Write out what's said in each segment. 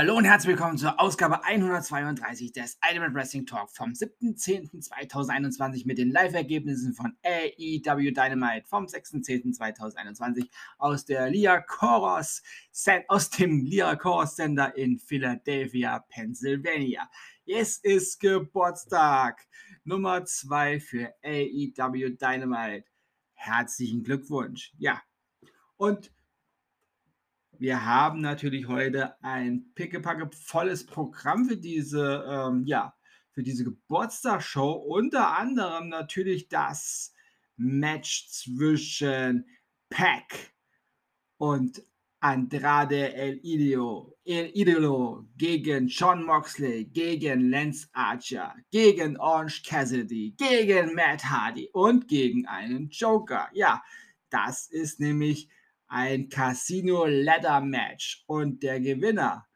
Hallo und herzlich willkommen zur Ausgabe 132 des Ultimate Wrestling Talk vom 7.10.2021 mit den Live-Ergebnissen von AEW Dynamite vom 6.10.2021 aus aus dem Lia Koros Center in Philadelphia, Pennsylvania. Es ist Geburtstag Nummer 2 für AEW Dynamite. Herzlichen Glückwunsch. Ja. Und wir haben natürlich heute ein pickepacke volles Programm für diese, ähm, ja, für diese Geburtstagsshow. Unter anderem natürlich das Match zwischen Pack und Andrade El Idolo, El Idolo gegen John Moxley, gegen Lance Archer, gegen Orange Cassidy, gegen Matt Hardy und gegen einen Joker. Ja, das ist nämlich ein Casino Ladder Match und der Gewinner,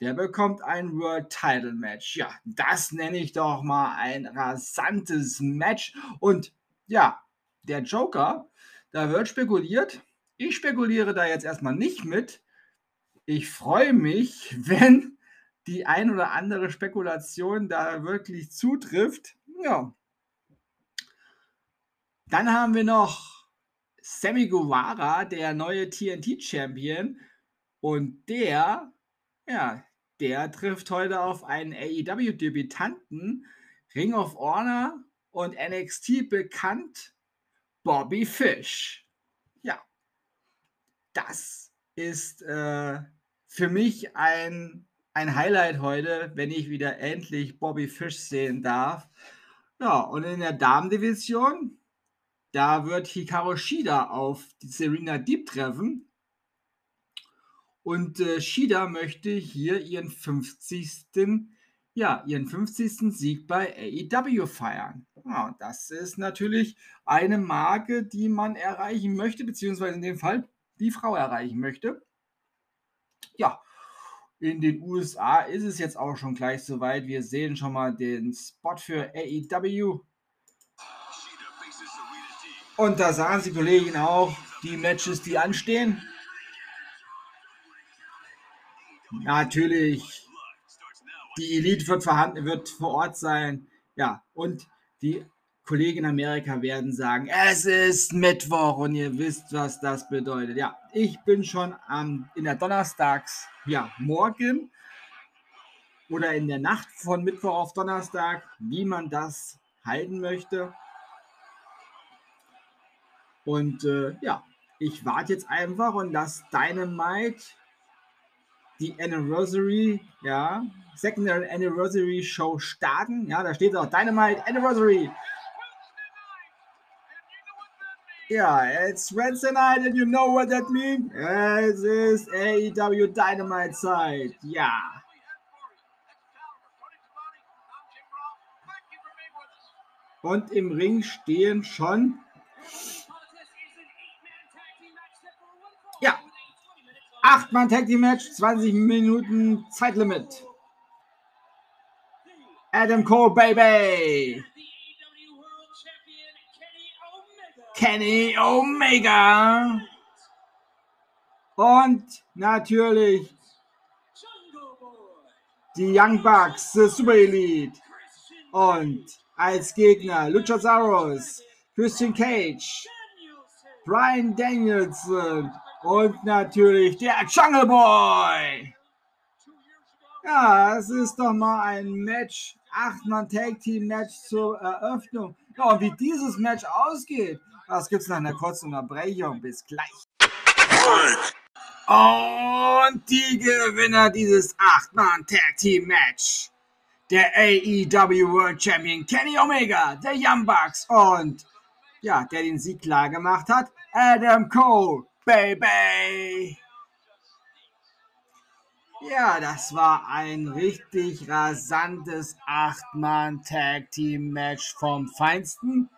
der bekommt ein World Title Match. Ja, das nenne ich doch mal ein rasantes Match. Und ja, der Joker, da wird spekuliert. Ich spekuliere da jetzt erstmal nicht mit. Ich freue mich, wenn die ein oder andere Spekulation da wirklich zutrifft. Ja. Dann haben wir noch Sammy Guevara, der neue TNT-Champion. Und der, ja, der trifft heute auf einen AEW-Debütanten, Ring of Honor und NXT bekannt, Bobby Fish. Ja, das ist äh, für mich ein, ein Highlight heute, wenn ich wieder endlich Bobby Fish sehen darf. Ja, und in der Damendivision, da wird Hikaru Shida auf Serena Deep treffen. Und äh, Shida möchte hier ihren 50. Ja, ihren 50. Sieg bei AEW feiern. Ja, das ist natürlich eine Marke, die man erreichen möchte, beziehungsweise in dem Fall die Frau erreichen möchte. Ja, in den USA ist es jetzt auch schon gleich soweit. Wir sehen schon mal den Spot für AEW. Und da sagen die Kollegen auch, die Matches, die anstehen. Natürlich, die Elite wird vorhanden, wird vor Ort sein. Ja, und die Kollegen in Amerika werden sagen, es ist Mittwoch und ihr wisst, was das bedeutet. Ja, ich bin schon am, in der Donnerstags, ja, morgen oder in der Nacht von Mittwoch auf Donnerstag, wie man das halten möchte. Und äh, ja, ich warte jetzt einfach und lasse Dynamite die Anniversary, ja, Secondary Anniversary Show starten. Ja, da steht auch Dynamite Anniversary. Ja, it's Wednesday night and you know what that means? Es ist AEW Dynamite Zeit. Ja. Und im Ring stehen schon Acht-Mann Tag Team Match, 20 Minuten Zeitlimit. Adam Cole, Baby. Kenny Omega. Und natürlich die Young Bucks, the Super Elite. Und als Gegner Luchasaurus, Christian Cage, Brian Danielson und natürlich der Jungle Boy. Ja, es ist doch mal ein Match, Acht-Mann Tag Team Match zur Eröffnung. Ja, und wie dieses Match ausgeht, das gibt's nach einer kurzen Unterbrechung. Bis gleich. Und die Gewinner dieses Acht-Mann Tag Team Match. Der AEW World Champion Kenny Omega, der Young Bucks und ja, der den Sieg klar gemacht hat, Adam Cole. Baby! Ja, das war ein richtig rasantes Acht-Mann-Tag-Team-Match vom Feinsten.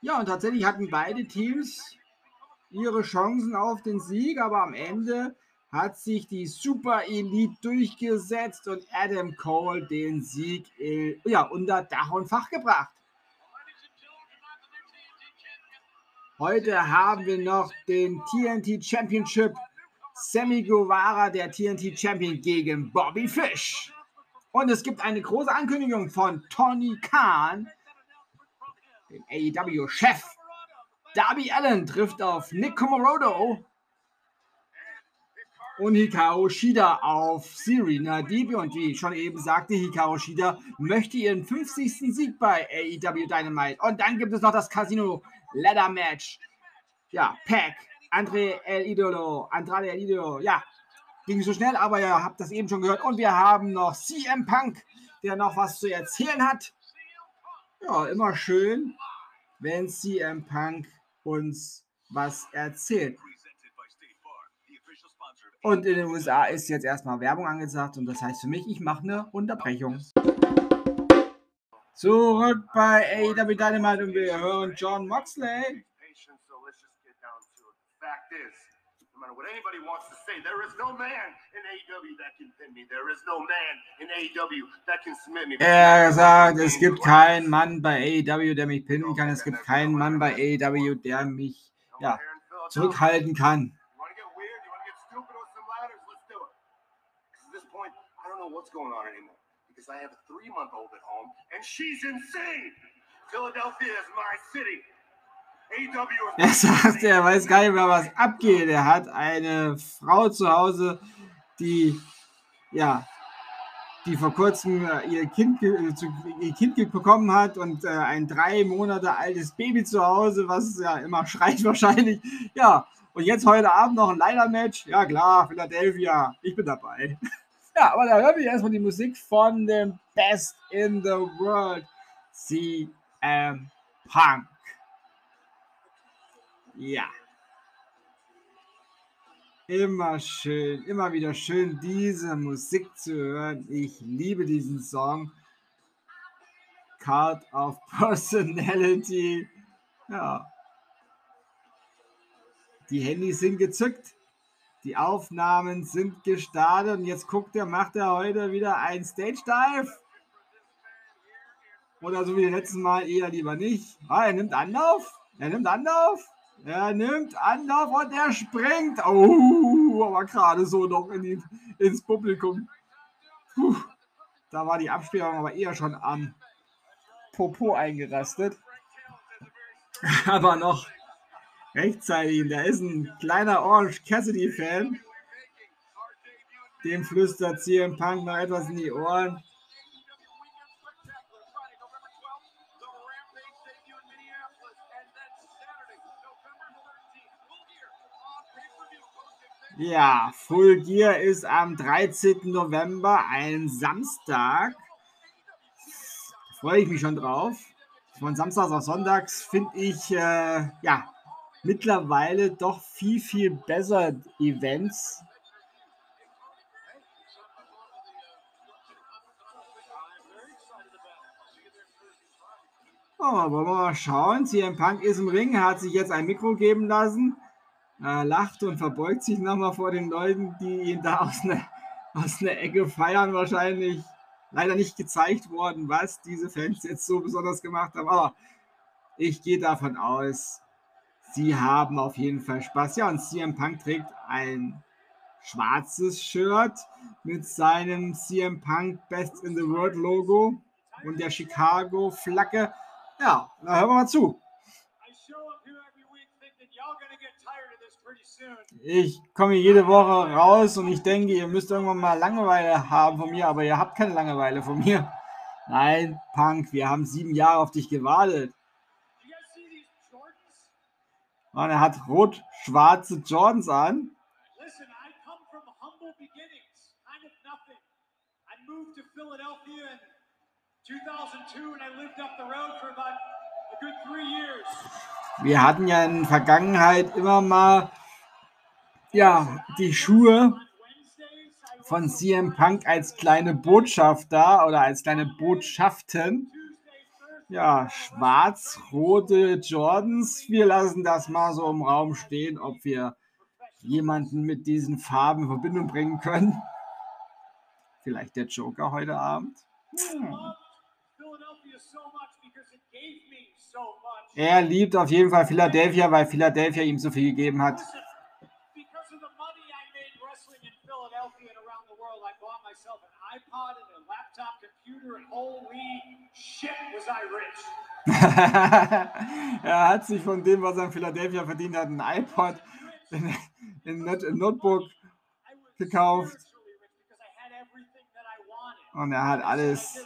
Ja, und tatsächlich hatten beide Teams ihre Chancen auf den Sieg, aber am Ende hat sich die Super Elite durchgesetzt und Adam Cole den Sieg ja, unter Dach und Fach gebracht. Heute haben wir noch den TNT Championship Sammy Guevara, der TNT Champion, gegen Bobby Fish. Und es gibt eine große Ankündigung von Tony Khan, dem AEW-Chef. Darby Allen trifft auf Nick Comorodo und Hikaru Shida auf Serena Deeb. Und wie ich schon eben sagte, Hikaru Shida möchte ihren 50. Sieg bei AEW Dynamite. Und dann gibt es noch das Casino Ladder Match. Ja, Pack, Andre El Idolo, Andrade El Idolo. Ja, ging so schnell, aber ihr habt das eben schon gehört. Und wir haben noch CM Punk, der noch was zu erzählen hat. Ja, immer schön, wenn CM Punk uns was erzählt. Und in den USA ist jetzt erstmal Werbung angesagt und das heißt für mich, ich mache eine Unterbrechung. Zurück bei AEW Dynamite und wir hören John Moxley. Er sagt, es gibt keinen Mann bei AEW, der mich pinnen kann. Es gibt keinen Mann bei AEW, der mich ja, zurückhalten kann. what's going on anymore because I have a three month old at home and she's insane. Philadelphia is my city. Er sagt, er weiß gar nicht mehr, was abgeht. Er hat eine Frau zu Hause, die, ja, die vor kurzem äh, ihr Kind, ihr Kind bekommen hat und äh, ein drei Monate altes Baby zu Hause, was ja immer schreit wahrscheinlich. Ja, und jetzt heute Abend noch ein Leiter-Match. Ja klar, Philadelphia, ich bin dabei. Ja, aber da hören wir erstmal die Musik von dem Best in the World, CM Punk. Ja. Immer schön, immer wieder schön, diese Musik zu hören. Ich liebe diesen Song. Card of Personality. Ja. Die Handys sind gezückt. Die Aufnahmen sind gestartet und jetzt guckt er, macht er heute wieder ein Stage Dive? Oder so wie das letzte Mal eher lieber nicht. Ah, er nimmt Anlauf. Er nimmt Anlauf. Er nimmt Anlauf und er springt. Oh, aber gerade so noch in die, ins Publikum. Puh, da war die Absperrung aber eher schon am Popo eingerastet. aber noch rechtzeitig. Da ist ein kleiner Orange Cassidy-Fan. Dem flüstert CM Punk noch etwas in die Ohren. Ja, Full Gear ist am 13. November, ein Samstag. Freue ich mich schon drauf. Von Samstags auf Sonntags finde ich, äh, ja, mittlerweile doch viel, viel besser Events. Oh, wollen wir mal schauen. CM Punk ist im Ring, hat sich jetzt ein Mikro geben lassen, er lacht und verbeugt sich nochmal vor den Leuten, die ihn da aus einer, aus einer Ecke feiern wahrscheinlich. Leider nicht gezeigt worden, was diese Fans jetzt so besonders gemacht haben, aber ich gehe davon aus, Sie haben auf jeden Fall Spaß. Ja, und CM Punk trägt ein schwarzes Shirt mit seinem CM Punk Best in the World Logo und der Chicago Flagge. Ja, da hören wir mal zu. Ich komme jede Woche raus und ich denke, ihr müsst irgendwann mal Langeweile haben von mir, aber ihr habt keine Langeweile von mir. Nein, Punk, wir haben sieben Jahre auf dich gewartet. Und er hat rot-schwarze Jordans an. Listen, I come from humble beginnings, kind of nothing. I moved to Philadelphia in 2002 and I lived up the road for about a good three years. Wir hatten ja in der Vergangenheit immer mal ja, die Schuhe von CM Punk als kleine Botschaft da oder als kleine Botschaften ja, schwarz-rote Jordans. Wir lassen das mal so im Raum stehen, ob wir jemanden mit diesen Farben in Verbindung bringen können. Vielleicht der Joker heute Abend. Hm. Er liebt auf jeden Fall Philadelphia, weil Philadelphia ihm so viel gegeben hat. Because of the money I made wrestling in Philadelphia and around the world, I bought myself an iPod and a er hat sich von dem, was er in Philadelphia verdient hat, ein iPod, ein, Notebook gekauft. Und er hat alles.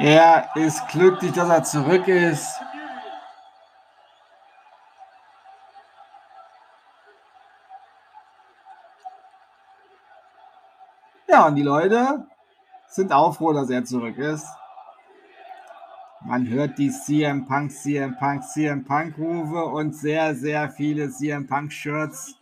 Er ist glücklich, dass er zurück ist. Ja, und die Leute sind auch froh, dass er zurück ist. Man hört die CM Punk, CM Punk, CM Punk Rufe und sehr, sehr viele CM Punk Shirts.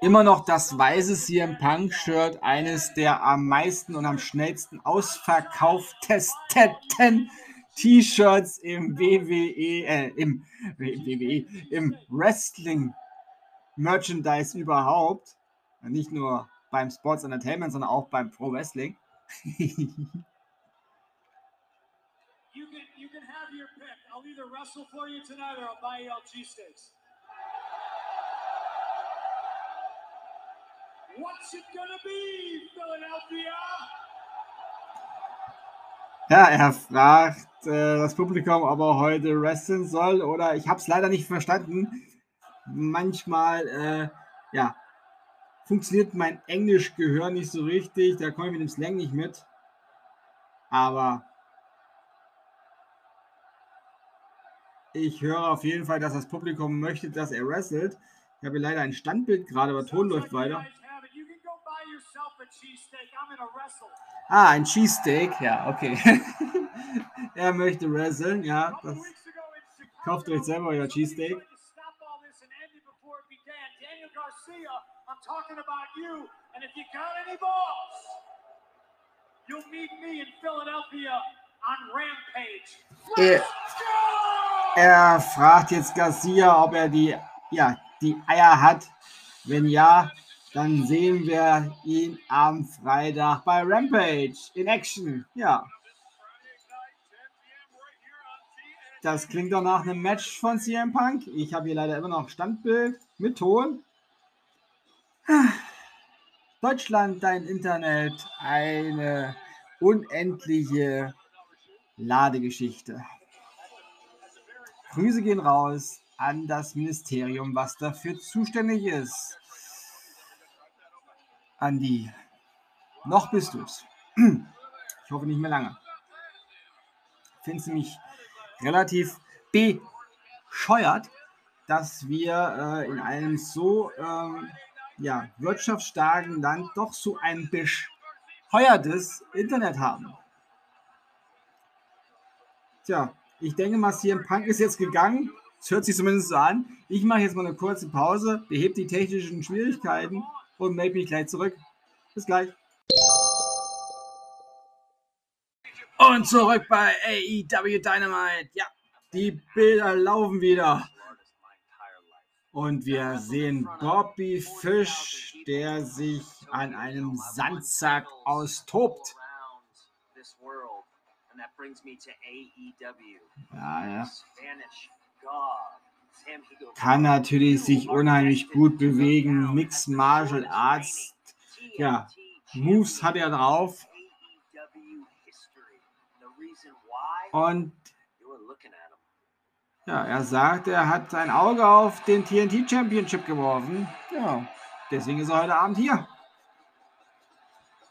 Immer noch das weiße CM Punk Shirt, eines der am meisten und am schnellsten ausverkauftesten T-Shirts im WWE, äh, im WWE, im Wrestling Merchandise überhaupt. Nicht nur beim Sports Entertainment, sondern auch beim Pro Wrestling. you can you can have your pick. I'll either wrestle for you tonight or I'll buy you all cheesesteaks. What's it gonna be, Philadelphia? Ja, er fragt äh, das Publikum, ob er heute wrestlen soll oder ich habe es leider nicht verstanden manchmal, äh, ja, funktioniert mein Englisch-Gehör nicht so richtig. Da komme ich mit dem Slang nicht mit. Aber ich höre auf jeden Fall, dass das Publikum möchte, dass er wrestelt. Ich habe leider ein Standbild gerade, aber Ton läuft weiter. Ah, ein Cheesesteak, ja, okay. er möchte wresteln, ja. Das kauft euch selber euer Cheesesteak. talking about you. And if you got any balls, you'll meet me in Philadelphia on Rampage. Er, er fragt jetzt Garcia, ob er die, ja, die Eier hat. Wenn ja, dann sehen wir ihn am Freitag bei Rampage in Action. Ja. Das klingt doch nach einem Match von CM Punk. Ich habe hier leider immer noch Standbild mit Ton. Deutschland, dein Internet, eine unendliche Ladegeschichte. Grüße gehen raus an das Ministerium, was dafür zuständig ist. Andi, noch bist du es. Ich hoffe nicht mehr lange. Finde es nämlich relativ bescheuert, dass wir äh, in einem so ähm, ja, wirtschaftsstarken Land doch so ein bescheuertes Internet haben. Tja, ich denke mal, CM Punk ist jetzt gegangen. Es hört sich zumindest so an. Ich mache jetzt mal eine kurze Pause, behebe die technischen Schwierigkeiten und melde mich gleich zurück. Bis gleich. Und zurück bei AEW Dynamite. Ja, die Bilder laufen wieder. Und wir sehen Bobby Fish, der sich an einem Sandsack austobt. Ja, ja. Kann natürlich sich unheimlich gut bewegen. Mixed Martial Arts. Ja, Moves hat er drauf. Und ja, er sagt, er hat sein Auge auf den TNT Championship geworfen. Ja, deswegen ist er heute Abend hier.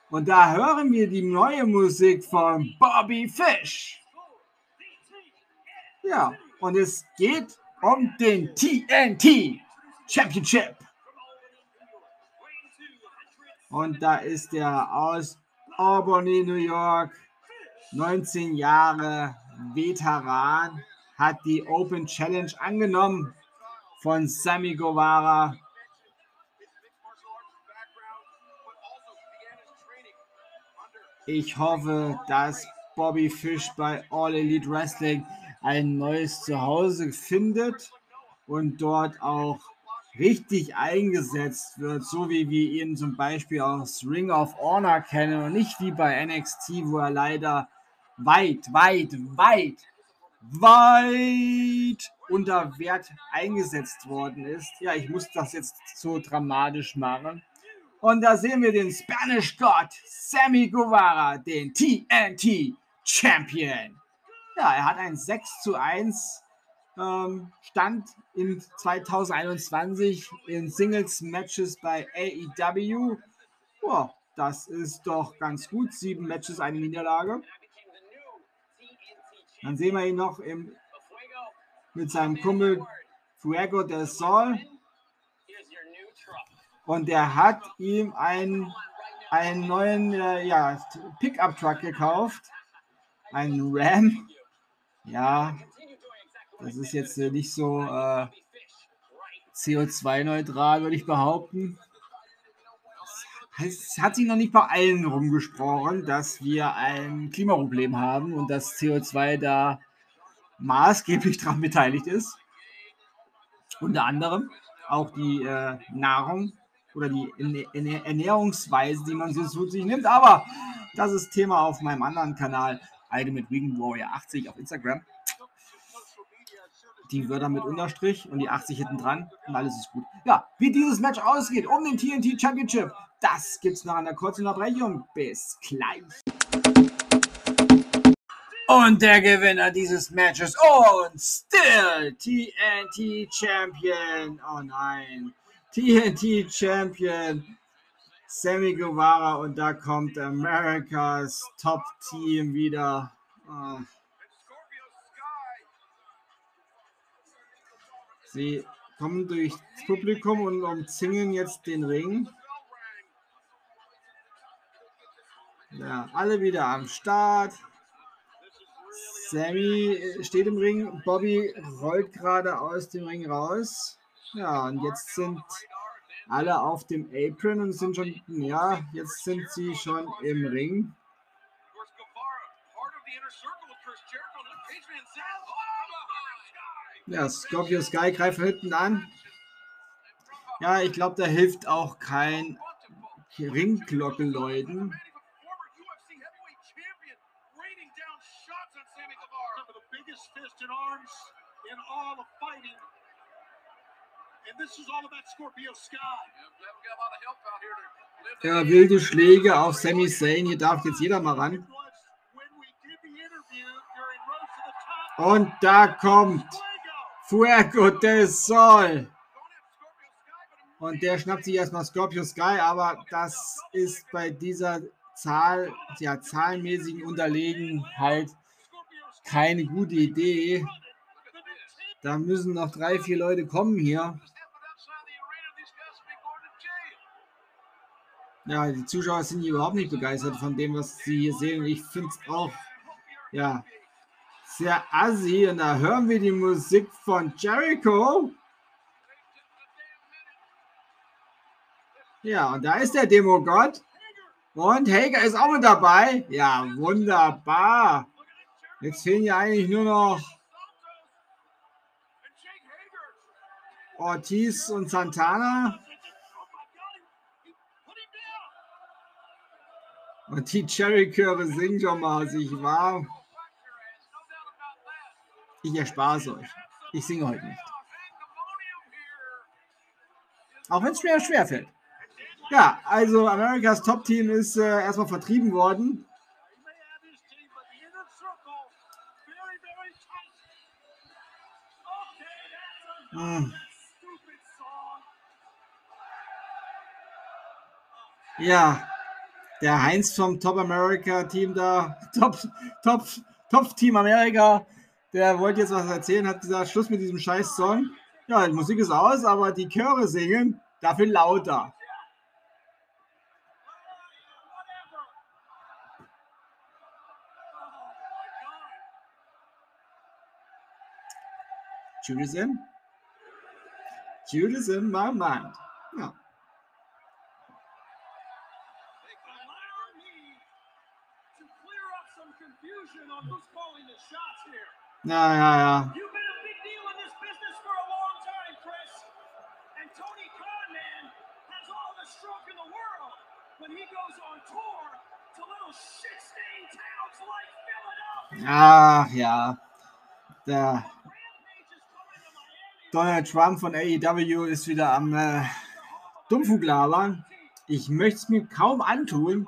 Und da hören wir die neue Musik von Bobby Fish. Ja, und es geht um den TNT Championship. Und da ist er aus Albany, New York, 19 Jahre Veteran hat die Open Challenge angenommen von Sammy Guevara. Ich hoffe, dass Bobby Fish bei All Elite Wrestling ein neues Zuhause findet und dort auch richtig eingesetzt wird, so wie wir ihn zum Beispiel aus Ring of Honor kennen und nicht wie bei NXT, wo er leider weit, weit, weit, weit unter Wert eingesetzt worden ist. Ja, ich muss das jetzt so dramatisch machen. Und da sehen wir den Spanish God Sammy Guevara, den TNT Champion. Ja, er hat ein 6 zu 1 ähm, Stand in 2021 in Singles-Matches bei AEW. Ja, das ist doch ganz gut. Sieben Matches, eine Niederlage. Dann sehen wir ihn noch im, mit seinem Kumpel Fuego del Sol. Und er hat ihm einen, einen neuen äh, ja, Pickup-Truck gekauft. Einen Ram. Ja, das ist jetzt äh, nicht so äh, CO2-neutral, würde ich behaupten. Es hat sich noch nicht bei allen rumgesprochen, dass wir ein Klimaproblem haben und dass CO2 da maßgeblich daran beteiligt ist. Unter anderem auch die äh, Nahrung oder die Ernährungsweise, die man so zu sich nimmt. Aber das ist Thema auf meinem anderen Kanal, Ultimate Vegan Warrior 80 auf Instagram. Die Wörter mit Unterstrich und die 80 hinten dran und alles ist gut. Ja, wie dieses Match ausgeht um den TNT Championship, das gibt's nach einer kurzen Unterbrechung. Bis gleich. Und der Gewinner dieses Matches und still TNT Champion. Oh nein. TNT Champion Sammy Guevara und da kommt Americas Top Team wieder. Oh. Sie kommen durchs Publikum und umzingeln jetzt den Ring. Ja, alle wieder am Start. Sammy steht im Ring, Bobby rollt gerade aus dem Ring raus. Ja, und jetzt sind alle auf dem Apron und sind schon, ja, jetzt sind sie schon im Ring. Ja, Scorpio Sky greift hinten an. Ja, ich glaube, da hilft auch kein Ringglockenläuten. Ja, wilde Schläge auf Sami Zayn. Hier darf jetzt jeder mal ran. Und da kommt Fuego del Sol. Und der schnappt sich erstmal Scorpio Sky, aber das ist bei dieser Zahl, ja, zahlenmäßigen Unterlegenheit keine gute Idee. Da müssen noch drei, vier Leute kommen hier. Ja, die Zuschauer sind überhaupt nicht begeistert von dem, was sie hier sehen. Ich finde es auch, ja, sehr assi. Und da hören wir die Musik von Jericho. Ja, und da ist der Demogott. Und Hager ist auch mit dabei. Ja, wunderbar. Jetzt fehlen ja eigentlich nur noch Ortiz und Santana. Und die Cherry-Chöre singen schon mal sich warm. Ich erspare es euch. Ich singe heute nicht. Auch wenn es mir schwer fällt. Ja, also Amerikas Top-Team ist äh, erstmal vertrieben worden. Hm. Ja, der Heinz vom Top America Team da, Top, Top, Top Team America, der wollte jetzt was erzählen, hat gesagt, Schluss mit diesem scheiß Song. Ja, die Musik ist aus, aber die Chöre singen dafür lauter. Judaism? Judaism, my mind. Ja. Ja, ja, ja. You've been a big deal in this business for a long time, Chris. And Tony Khan, man, has all the stroke in the world when he goes on tour to little shit-stained towns like Philadelphia. Ach ja, der Donald Trump von AEW ist wieder am äh, Dummfuglabern. Ich möchte es mir kaum antun.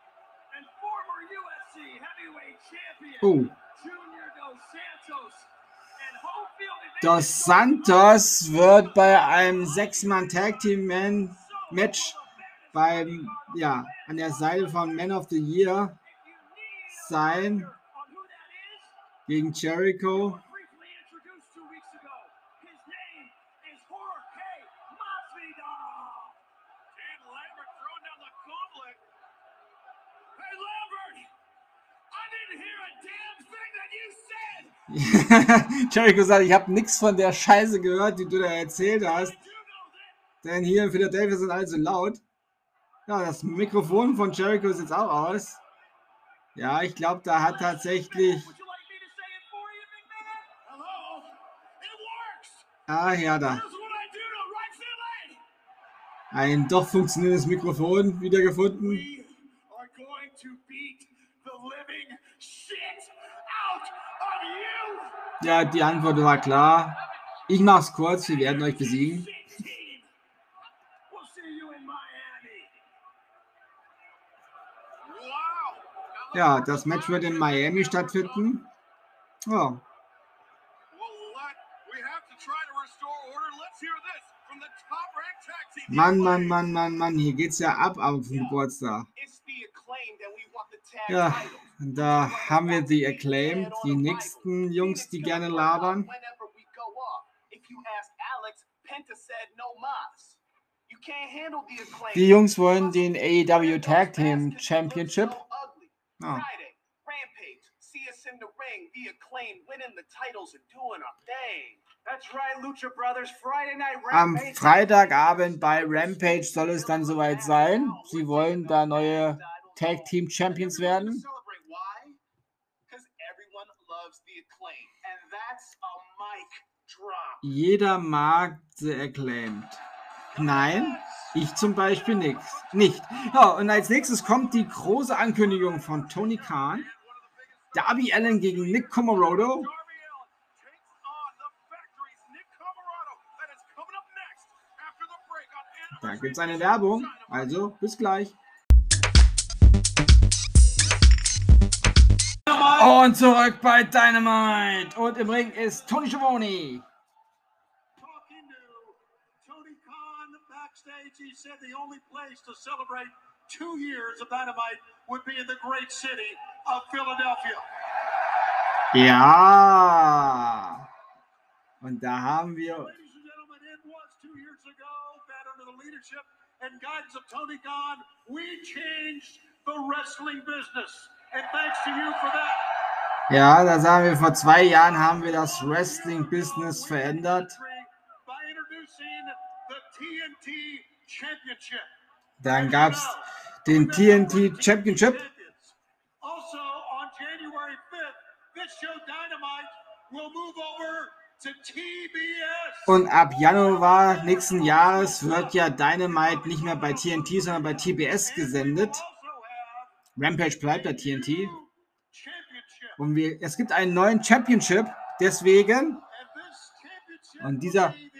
Oh. Dos Santos wird bei einem Sechs-Mann Tag Team Match beim, ja, an der Seite von Man of the Year sein gegen Jericho. Jericho sagt, ich habe nichts von der Scheiße gehört, die du da erzählt hast. Denn hier in Philadelphia sind alle so laut. Ja, das Mikrofon von Jericho ist jetzt auch aus. Ja, ich glaube, da hat tatsächlich. Ah, ja, da. Ein doch funktionierendes Mikrofon wiedergefunden. Ja, die Antwort war klar. Ich mach's kurz, wir werden euch besiegen. Ja, das Match wird in Miami stattfinden. Ja. Mann, Mann, Mann, Mann, Mann, hier geht's ja ab auf dem Geburtstag. Ja, da haben wir die Acclaim, die nächsten Jungs, die gerne labern. Die Jungs wollen den AEW Tag Team Championship. Oh. Am Freitagabend bei Rampage soll es dann soweit sein. Sie wollen da neue Tag Team Champions werden. Jeder mag The Acclaimed. Nein, ich zum Beispiel nix. nicht. Ja, und als nächstes kommt die große Ankündigung von Tony Khan. Darby Allen gegen Nick Comorodo. Da gibt es eine Werbung. Also bis gleich. Und zurück bei Dynamite. Und im Ring ist Tony Schiavone. backstage, he said the only place to celebrate two years of Dynamite would be in the great city of Philadelphia. Ja. Und da haben wir. Ladies and gentlemen, it was two years ago that under the leadership and guidance of Tony Khan, we changed the wrestling business. And thanks to you for that. Ja, da sagen wir, vor zwei Jahren haben wir das Wrestling-Business verändert. Dann gab es den TNT Championship. Und ab Januar nächsten Jahres wird ja Dynamite nicht mehr bei TNT, sondern bei TBS gesendet. Rampage bleibt bei TNT. Und wir, es gibt einen neuen Championship, deswegen. Und dieser Division.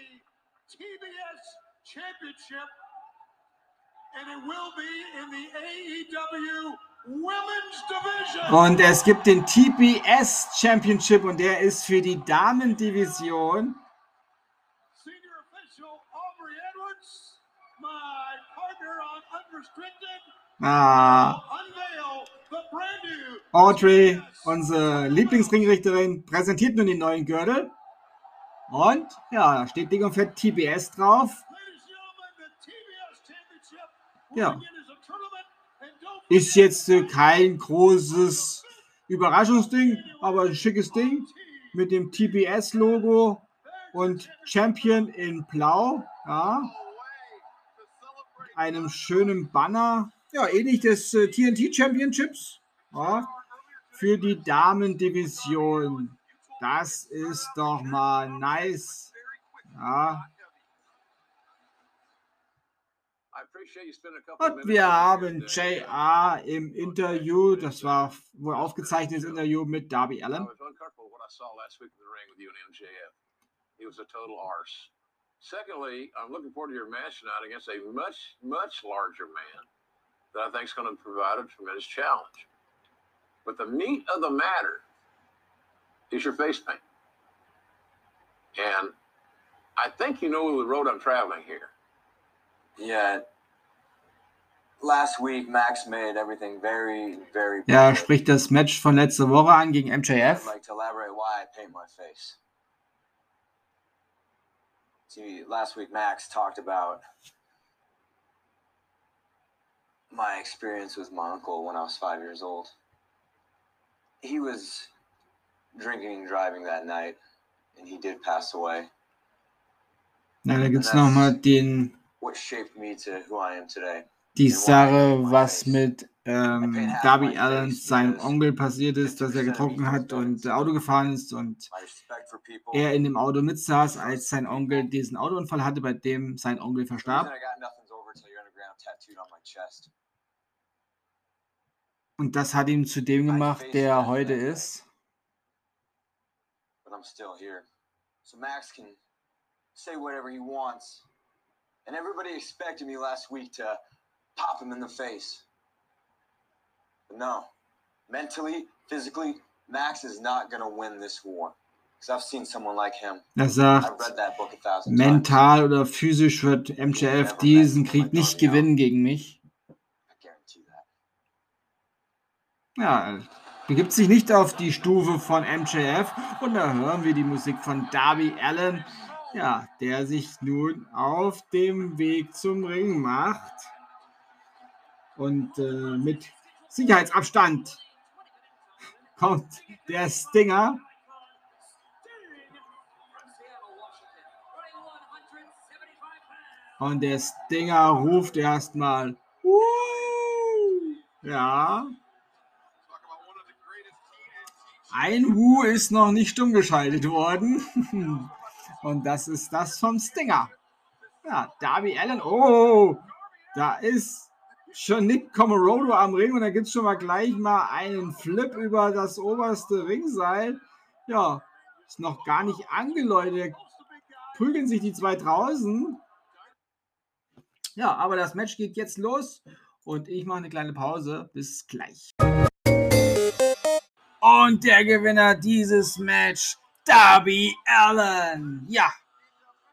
Und es gibt den TBS Championship und der ist für die Damendivision. Ah. Audrey, unsere Lieblingsringrichterin, präsentiert nun den neuen Gürtel. Und ja, da steht Ding und Fett TBS drauf. Ja. Ist jetzt äh, kein großes Überraschungsding, aber ein schickes Ding mit dem TBS-Logo und Champion in Blau. Ja. Einem schönen Banner. Ja, ähnlich des äh, TNT Championships. Ja, für die Damendivision. Das ist doch mal nice. Ja. Und wir haben JR im Interview, das war wohl aufgezeichnetes Interview mit Darby Allen. Secondly, I'm looking forward to your match tonight against a much, much larger man that I think is going to provide a tremendous challenge. But the meat of the matter is your face paint. And I think you know the road I'm traveling here. Yeah. Last week, Max made everything very, very. Ja, spricht das Match von letzter Woche an gegen MJF. Like to elaborate why I paint my face. See, last week Max talked about my experience with my uncle when I was five years old. He was drinking and driving that night, and he did pass away. Na, da gibt's nochmal den What shaped me to who I am today. die Sache, was mit ähm, Darby Allen, seinem Onkel, passiert ist, dass er getrunken hat und Auto gefahren ist und er in dem Auto mitsaß, als sein Onkel diesen Autounfall hatte, bei dem sein Onkel verstarb. I got nothing's over till you're underground tattooed on my chest. Und das hat ihn zu dem gemacht, der er heute ist. but I'm still here. So Max can say whatever he wants. And everybody expected me last week to pop him in the face. But no, mentally, physically, Max is not going to win this war. Because I've seen someone like him. Er sagt, mental oder physisch wird MJF diesen Krieg nicht gewinnen gegen mich. I guarantee that. Ja, begibt sich nicht auf die Stufe von MJF und da hören wir die Musik von Darby Allen, ja, der sich nun auf dem Weg zum Ring macht und äh, mit Sicherheitsabstand kommt der Stinger. Und der Stinger ruft erstmal. Ja. Ein Wu ist noch nicht umgeschaltet worden. Und das ist das vom Stinger. Ja, Darby Allen. Oh, da ist schon Nick Comorodo am Ring und da gibt es schon mal gleich mal einen Flip über das oberste Ringseil. Ja, ist noch gar nicht angeläutet. Prügeln sich die zwei draußen. Ja, aber das Match geht jetzt los und ich mache eine kleine Pause. Bis gleich. Und der Gewinner dieses Match, Darby Allen. Ja,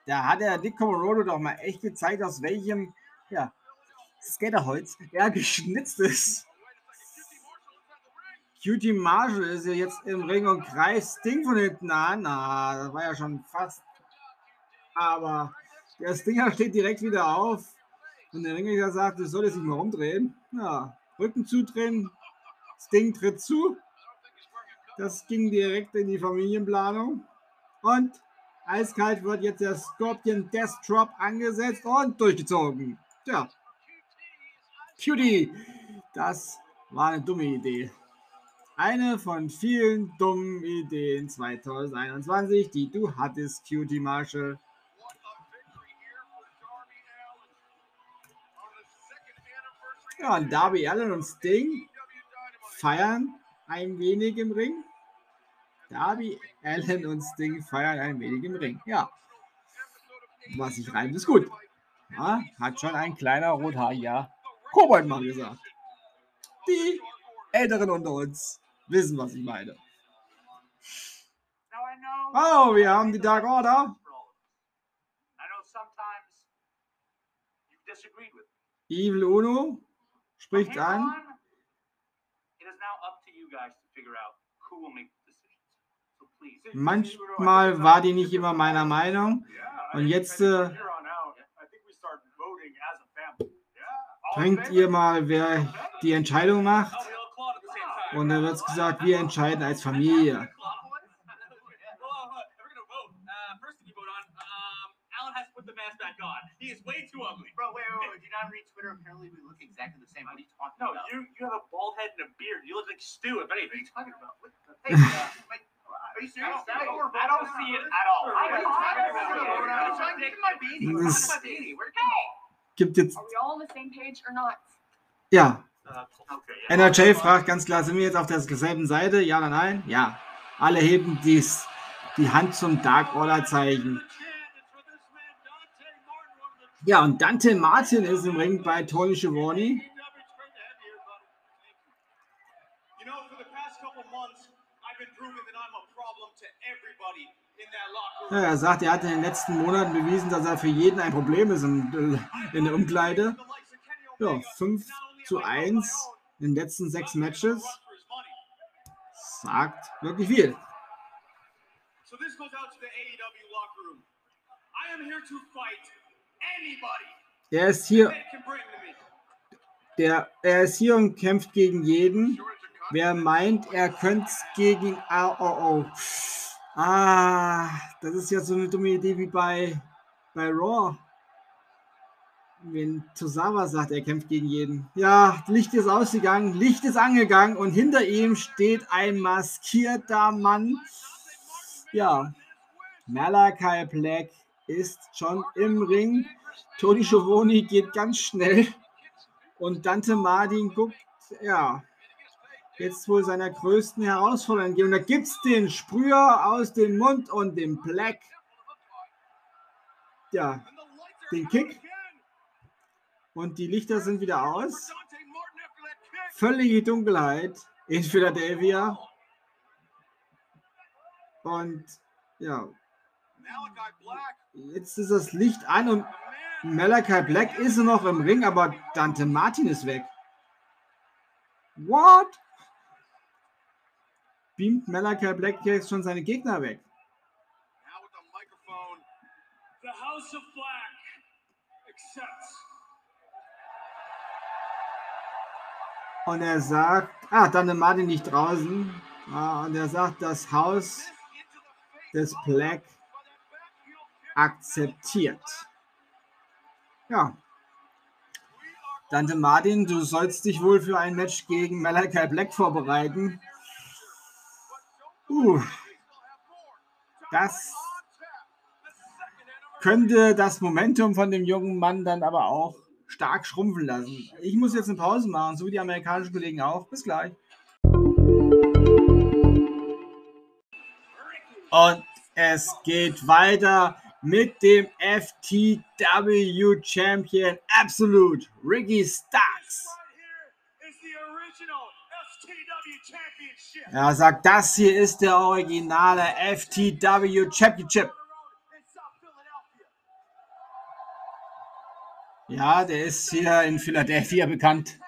da hat der Dick Comorodo doch mal echt gezeigt, aus welchem ja, Skaterholz er geschnitzt ist. Cutie Marshall ist ja jetzt im Ring und greift Sting von hinten an. Na, das war ja schon fast. Aber der Stinger steht direkt wieder auf. Und der Ringrichter sagt, du solltest dich mal rumdrehen. Ja, Rücken zudrehen. Sting tritt zu. Das ging direkt in die Familienplanung. Und eiskalt wird jetzt der Scorpion Death Drop angesetzt und durchgezogen. Tja. Cutie, das war eine dumme Idee. Eine von vielen dummen Ideen 2021, die du hattest, Cutie Marshall. Ja, und Darby Allen und Sting feiern ein wenig im Ring. Darby Allen und Sting feiern ein wenig im Ring. Ja. Was sich reimt, ist gut. Ja, hat schon ein kleiner rothaariger Kobold mal gesagt. Die Älteren unter uns wissen, was ich meine. Oh, wir haben die Dark Order. Evil Uno spricht an. it is now up to you guys to figure out who will the decisions. So please. Manchmal war die nicht immer meiner Meinung. Und jetzt äh, ihr mal, wer die Entscheidung macht. Und dann wird Uh, gesagt, wir entscheiden als Familie. He is way too ugly. Bro, wait, wait, wait. Did you not read Twitter? Apparently, we look exactly the same. What are you talking No, about? you you have a bald head and a beard. You look like Stu, if What are you anything. talking about? What Hey, uh, you I don't, see it at all. Gibt jetzt, Are we all on the same page or not? ja, Uh. NRJ fragt ganz klar, sind wir jetzt auf derselben Seite? Ja oder nein? Ja. Alle heben dies, die Hand zum Dark Order Zeichen. Ja, und Dante Martin ist im Ring bei Tony Schiavone. You know, for the past couple months, I've been proving that I'm a problem to everybody in that locker room. Ja, er sagt, er hat in den letzten Monaten bewiesen, dass er für jeden ein Problem ist im, in der Umkleide. Ja, Omega, 5 not only zu am I on my 1 own, in den letzten sechs Matches. Sagt wirklich viel. So this goes out to the AEW locker room. I am here to fight anybody Er ist hier, der, er ist hier und kämpft gegen jeden. Wer meint, er könnte es gegen. Oh. Ah, das ist ja so eine dumme Idee wie bei, bei Raw. Wenn Tosawa sagt, er kämpft gegen jeden. Ja, Licht ist ausgegangen, Licht ist angegangen und hinter ihm steht ein maskierter Mann. Ja, Malachi Black ist schon im Ring. Tony Schiavone geht ganz schnell. Und Dante Martin guckt, ja, jetzt wohl seiner größten Herausforderung gehen. Und da gibt es den Sprüher aus dem Mund und den Black. Ja, den Kick. Und die Lichter sind wieder aus. Völlige Dunkelheit in Philadelphia. Und ja, jetzt ist das Licht an und Malachi Black ist noch im Ring, aber Dante Martin ist weg. What? Beamt Malachi Black jetzt schon seine Gegner weg? Und er sagt, ah, Dante Martin nicht draußen. Ah, und er sagt, das Haus des Black akzeptiert. Ja. Dante Martin, du sollst dich wohl für ein Match gegen Malachi Black vorbereiten. Uh, das könnte das Momentum von dem jungen Mann dann aber auch stark schrumpfen lassen. Ich muss jetzt eine Pause machen, so wie die amerikanischen Kollegen auch. Bis gleich. Und es geht weiter mit dem FTW Champion Absolute Ricky Starks. Er sagt, das hier ist der originale FTW Championship. Ja, der ist hier in Philadelphia bekannt.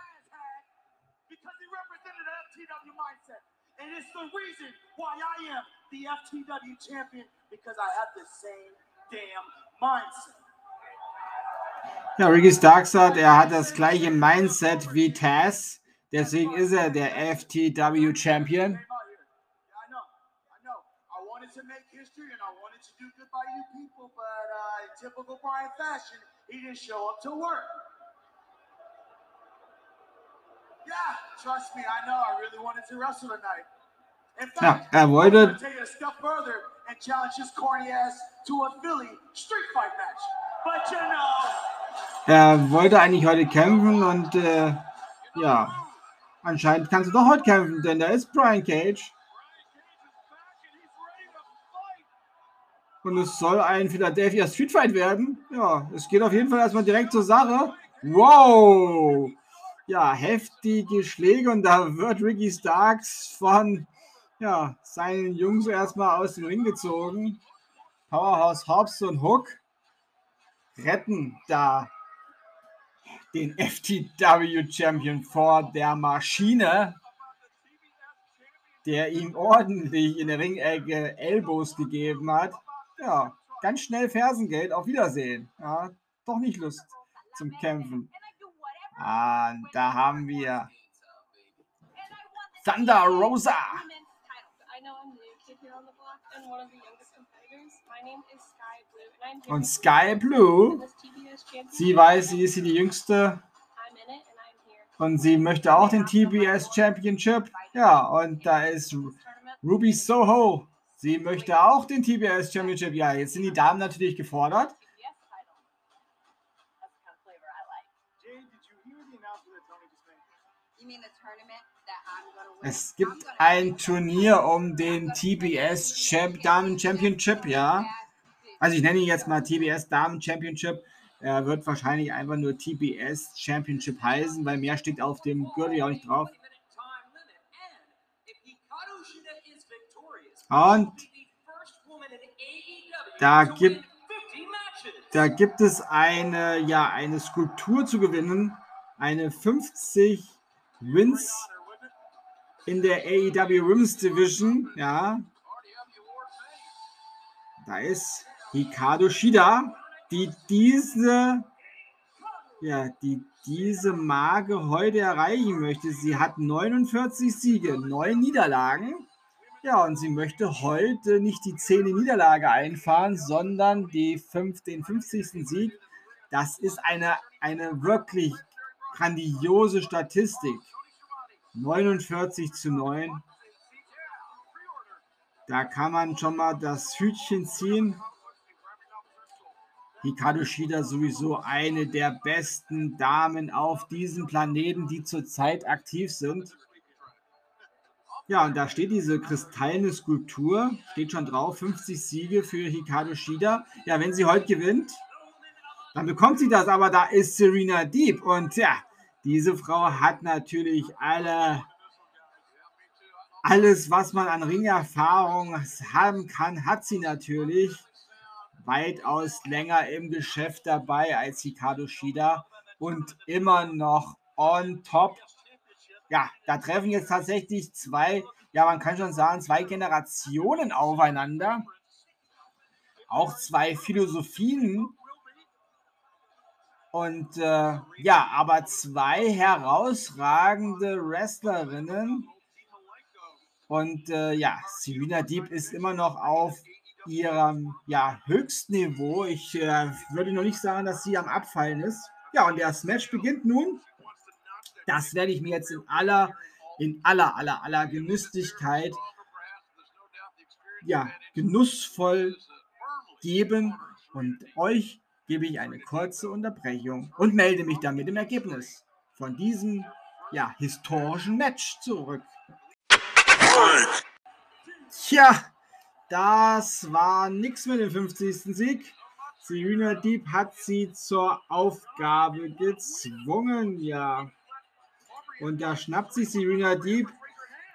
Ja, Ricky Starks sagt, er hat das gleiche Mindset wie Taz. Deswegen ist er der FTW Champion. Ja, er wollte, er wollte eigentlich heute kämpfen und äh, ja, anscheinend kannst du doch heute kämpfen, denn da ist Brian Cage. Und es soll ein Philadelphia Street Fight werden. Ja, es geht auf jeden Fall erstmal direkt zur Sache. Wow! Ja, heftige Schläge und da wird Ricky Starks von ja, seinen Jungs erstmal aus dem Ring gezogen. Powerhouse Hobbs und Hook retten da den FTW Champion vor der Maschine, der ihm ordentlich in der Ringecke Elbows gegeben hat. Ja, ganz schnell Fersengeld. Auf Wiedersehen. Ja, doch nicht Lust zum Kämpfen. Ah, da haben wir Thunder Rosa. Und Sky Blue, sie weiß, sie ist hier die Jüngste und sie möchte auch den TBS Championship. Ja, und da ist Ruby Soho. Sie möchte auch den TBS Championship. Ja, jetzt sind die Damen natürlich gefordert. Es gibt ein Turnier um den TBS Champ Damen Championship, ja. Also ich nenne ihn jetzt mal TBS Damen Championship. Er wird wahrscheinlich einfach nur TBS Championship heißen, weil mehr steht auf dem Gürtel auch nicht drauf. Und da gibt, da gibt es eine, ja, eine Skulptur zu gewinnen. Eine 50 Wins in der AEW Women's Division. Ja. Da ist Hikaru Shida, die diese, ja, die diese Marke heute erreichen möchte. Sie hat 49 Siege, 9 Niederlagen. Ja, und sie möchte heute nicht die 10. Niederlage einfahren, sondern die 5, den 50. Sieg. Das ist eine, eine wirklich grandiose Statistik. 49 zu 9. Da kann man schon mal das Hütchen ziehen. Hikaru Shida sowieso eine der besten Damen auf diesem Planeten, die zurzeit aktiv sind. Ja, und da steht diese kristallene Skulptur, steht schon drauf, 50 Siege für Hikaru Shida. Ja, wenn sie heute gewinnt, dann bekommt sie das, aber da ist Serena Deep und ja, diese Frau hat natürlich alle, alles, was man an Ringerfahrung haben kann, hat sie natürlich weitaus länger im Geschäft dabei als Hikaru Shida und immer noch on top. Ja, da treffen jetzt tatsächlich zwei, ja, man kann schon sagen, zwei Generationen aufeinander. Auch zwei Philosophien. Und äh, ja, aber zwei herausragende Wrestlerinnen. Und äh, ja, Serena Deep ist immer noch auf ihrem ja, Höchstniveau. Ich äh, würde noch nicht sagen, dass sie am Abfallen ist. Ja, und das Match beginnt nun. Das werde ich mir jetzt in aller, in aller, aller, aller Genüsslichkeit, ja, genussvoll geben. Und euch gebe ich eine kurze Unterbrechung und melde mich dann mit dem Ergebnis von diesem, ja, historischen Match zurück. Tja, das war nichts mit dem 50. Sieg. Serena Deep hat sie zur Aufgabe gezwungen, ja. Und da schnappt sich Serena Deep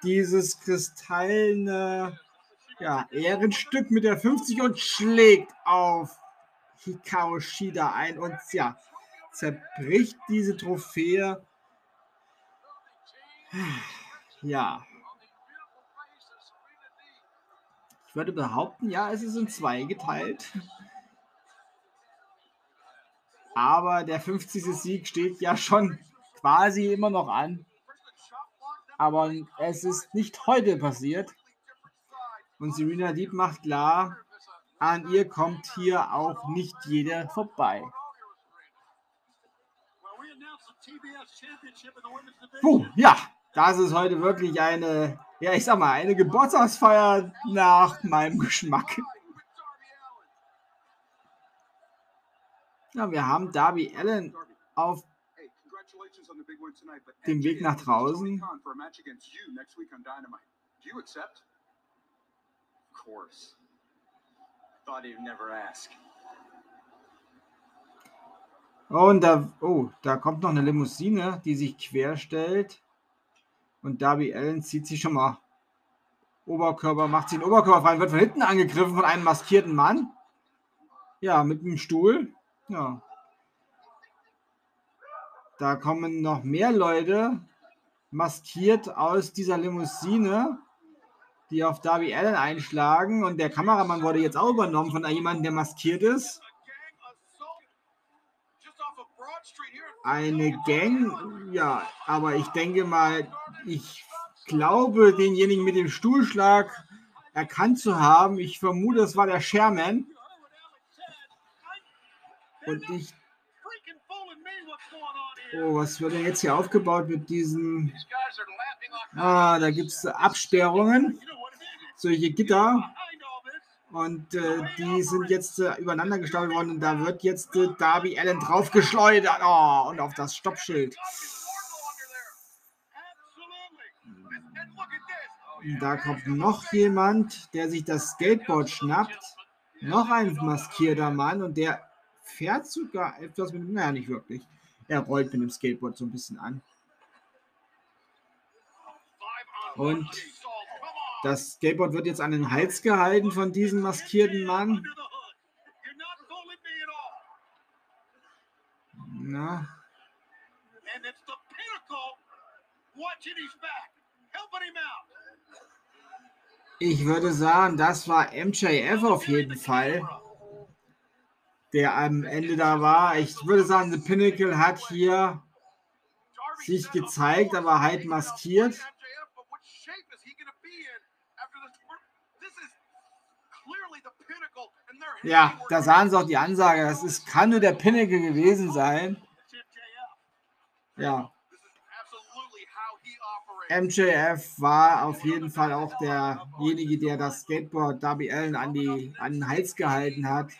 dieses kristallene ja, Ehrenstück mit der 50 und schlägt auf Hikaru Shida ein und ja, zerbricht diese Trophäe. Ja, Ich würde behaupten, ja, es ist in zwei geteilt. Aber der 50. Sieg steht ja schon quasi immer noch an. Aber es ist nicht heute passiert. Und Serena Deep macht klar, an ihr kommt hier auch nicht jeder vorbei. Puh, ja, das ist heute wirklich eine ja, ich sag mal, eine Geburtstagsfeier nach meinem Geschmack. Ja, wir haben Darby Allen auf dem Weg nach draußen. Und da, oh, da kommt noch eine Limousine, die sich querstellt. Und Darby Allen zieht sich schon mal Oberkörper, macht sich den Oberkörper frei, wird von hinten angegriffen von einem maskierten Mann. Ja, mit einem Stuhl. Ja. Da kommen noch mehr Leute maskiert aus dieser Limousine, die auf Darby Allen einschlagen. Und der Kameramann wurde jetzt auch übernommen von jemandem, der maskiert ist. Eine Gang, ja, aber ich denke mal, ich glaube, denjenigen mit dem Stuhlschlag erkannt zu haben. Ich vermute, es war der Sherman. Und ich. Oh, was wird denn jetzt hier aufgebaut mit diesen. Ah, da gibt es Absperrungen. Solche Gitter. Und äh, die sind jetzt äh, übereinander gestapelt worden. Und da wird jetzt äh, Darby Allen draufgeschleudert. Oh, und auf das Stoppschild. Da kommt noch jemand, der sich das Skateboard schnappt. Noch ein maskierter Mann und der fährt sogar etwas mit, naja, nicht wirklich. Er rollt mit dem Skateboard so ein bisschen an. Und das Skateboard wird jetzt an den Hals gehalten von diesem maskierten Mann. Na. Ich würde sagen, das war MJF auf jeden Fall, der am Ende da war. Ich würde sagen, The Pinnacle hat hier sich gezeigt, aber halt maskiert. Ja, da sahen sie auch die Ansage. Das ist, kann nur der Pinnacle gewesen sein. Ja. MJF war auf jeden Fall auch derjenige, der das Skateboard Darby Allen an, die, an den Hals gehalten hat.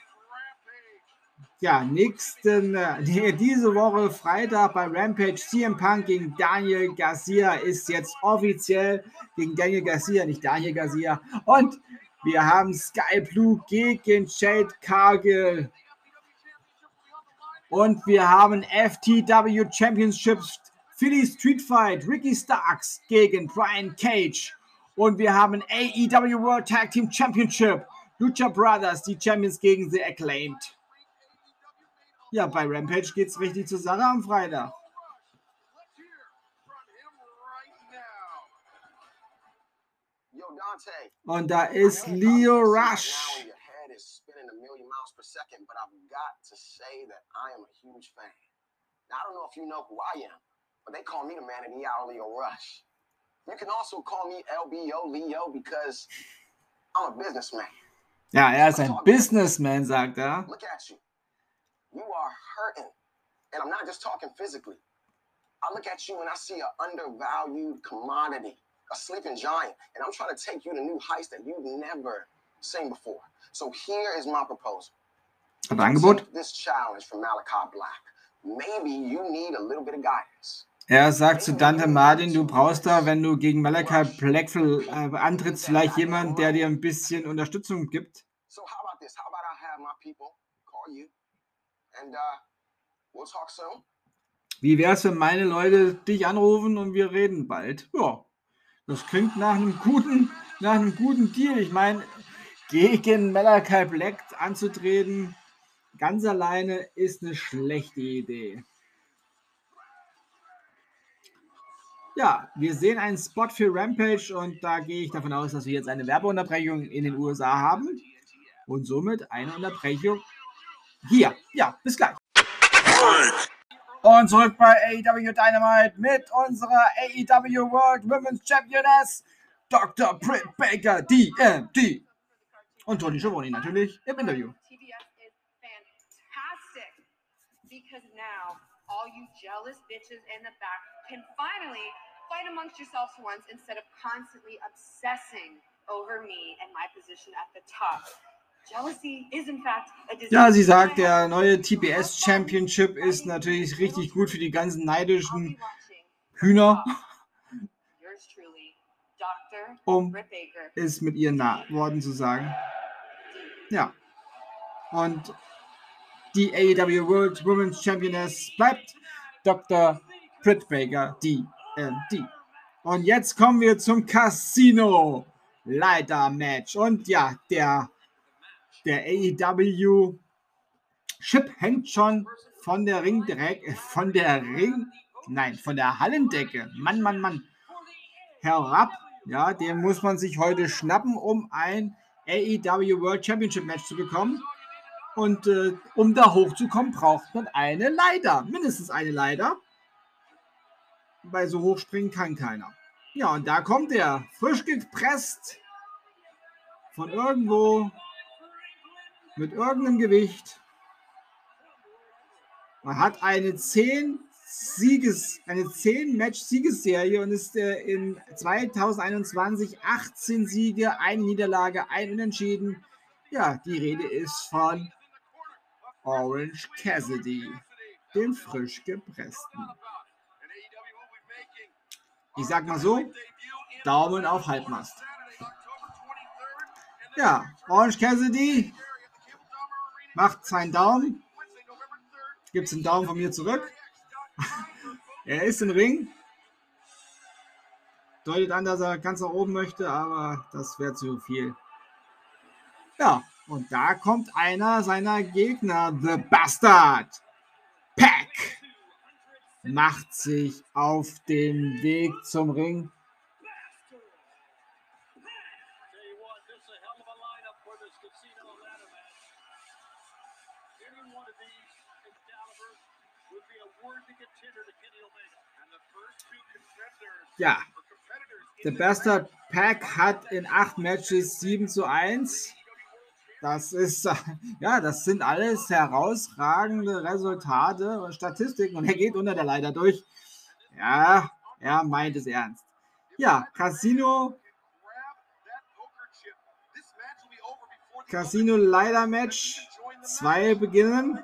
Ja, nächsten, äh, diese Woche Freitag bei Rampage CM Punk gegen Daniel Garcia ist jetzt offiziell gegen Daniel Garcia, nicht Daniel Garcia. Und wir haben Sky Blue gegen Jade Cargill. Und wir haben FTW Championships Philly Street Fight, Ricky Starks gegen Brian Cage. Und wir haben AEW World Tag Team Championship, Lucha Brothers, die Champions gegen The Acclaimed. Ja, bei Rampage geht es richtig zur Sache am Freitag. Und da ist Leo Rush. Now, I don't know if you know who I am, but they call me the man of the hour, Leo Rush. You can also call me LBO Leo because I'm a businessman. Ja, er ist ein Businessman, sagt er. Look at you. You are hurting. And I'm not just talking physically. I look at you and I see an undervalued commodity, a sleeping giant. And I'm trying to take you to new heights that you've never seen before. So here is my proposal. Ein Angebot? This challenge from Malachi Black. Maybe you need a little bit of guidance. Er sagt zu Dante Martin, du brauchst da, wenn du gegen Malachi Blackfield äh, antrittst, vielleicht jemand, der dir ein bisschen Unterstützung gibt. So how about this? How about I have my people call you and uh, we'll talk soon. Wie wär's, wenn meine Leute dich anrufen und wir reden bald? Ja, das klingt nach einem guten, nach einem guten Deal. Ich meine, gegen Malachi Black anzutreten, ganz alleine ist eine schlechte Idee. Ja, wir sehen einen Spot für Rampage und da gehe ich davon aus, dass wir jetzt eine Werbeunterbrechung in den USA haben und somit eine Unterbrechung hier. Ja, bis gleich. Und zurück bei AEW Dynamite mit unserer AEW World Women's Championess Dr. Britt Baker, DMD. Und Tony Schiavone natürlich im Interview. Because now all you jealous bitches in the back can finally fight amongst yourselves for once instead of constantly obsessing over me and my position at the top. Jealousy is in fact a disease. Ja, sie sagt, der neue TBS Championship ist natürlich richtig gut für die ganzen neidischen. Hühner, um es mit ihren Worten zu sagen. Ja. Und die AEW World Women's Championess bleibt Dr. Britt Baker, DMD. Und jetzt kommen wir zum Casino Leiter Match. Und ja, der, der AEW Chip hängt schon von der Ringdreck, äh, von der Ring, nein, von der Hallendecke. Mann, Mann, Mann. Herab. Ja, den muss man sich heute schnappen, um ein AEW World Championship Match zu bekommen. Und äh, um da hochzukommen, braucht man eine Leiter. Mindestens eine Leiter. Bei so hoch springen kann keiner. Ja, und da kommt er. Frisch gepresst. von irgendwo mit irgendeinem Gewicht. Man hat eine 10 Sieges, eine 10 Match Siegesserie und ist äh, in 2021 18 Siege, eine Niederlage, ein Unentschieden. Ja, die Rede ist von Orange Cassidy, dem frisch gepressten. Ich sag mal so, Daumen auf Halbmast. Ja, Orange Cassidy macht seinen Daumen. Gibt es einen Daumen von mir zurück. er ist im Ring. Deutet an, dass er ganz nach oben möchte, aber das wäre zu viel. Ja, und da kommt einer seiner Gegner, The Bastard. Pack macht sich auf den Weg zum Ring. Ja, The Bastard Pack hat in acht Matches 7 zu 1. Das ist, ja, das sind alles herausragende Resultate und Statistiken und er geht unter der Leiter durch. Ja, er meint es ernst. Ja, Casino. Casino Leiter Match. Zwei beginnen.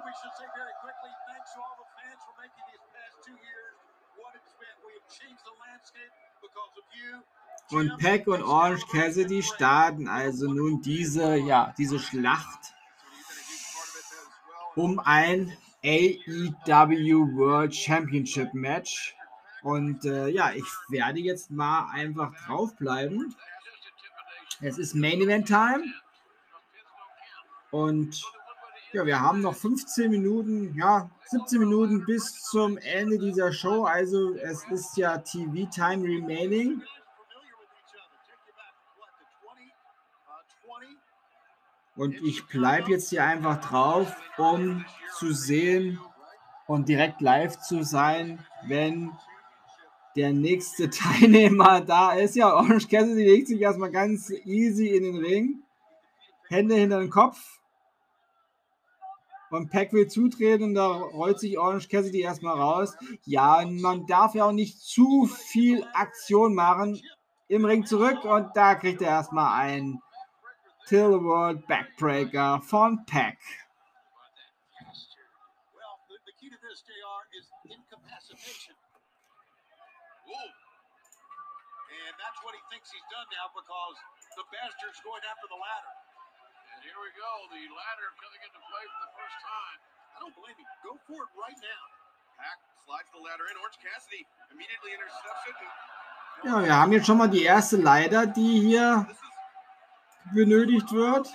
Und Peck und Orange Cassidy starten also nun diese, ja, diese Schlacht um ein AEW World Championship Match. Und äh, ja, ich werde jetzt mal einfach draufbleiben. Es ist Main Event Time. Und ja, wir haben noch 15 Minuten, ja, 17 Minuten bis zum Ende dieser Show. Also es ist ja TV Time remaining. Und ich bleibe jetzt hier einfach drauf, um zu sehen und direkt live zu sein, wenn der nächste Teilnehmer da ist. Ja, Orange Cassidy legt sich erstmal ganz easy in den Ring. Hände hinter den Kopf. Und Pack will zutreten und da rollt sich Orange Cassidy erstmal raus. Ja, man darf ja auch nicht zu viel Aktion machen. Im Ring zurück und da kriegt er erstmal einen Till World Backbreaker von Pack. The, the. And that's what he thinks he's done now because the bastard's going after the ladder. Here we go, the ladder coming into play for the first time. I don't blame him. Go for it right now. Pack slides the ladder in. Orange Cassidy immediately intercepts it. Ja, wir haben jetzt schon mal die erste Leiter, die hier benötigt wird.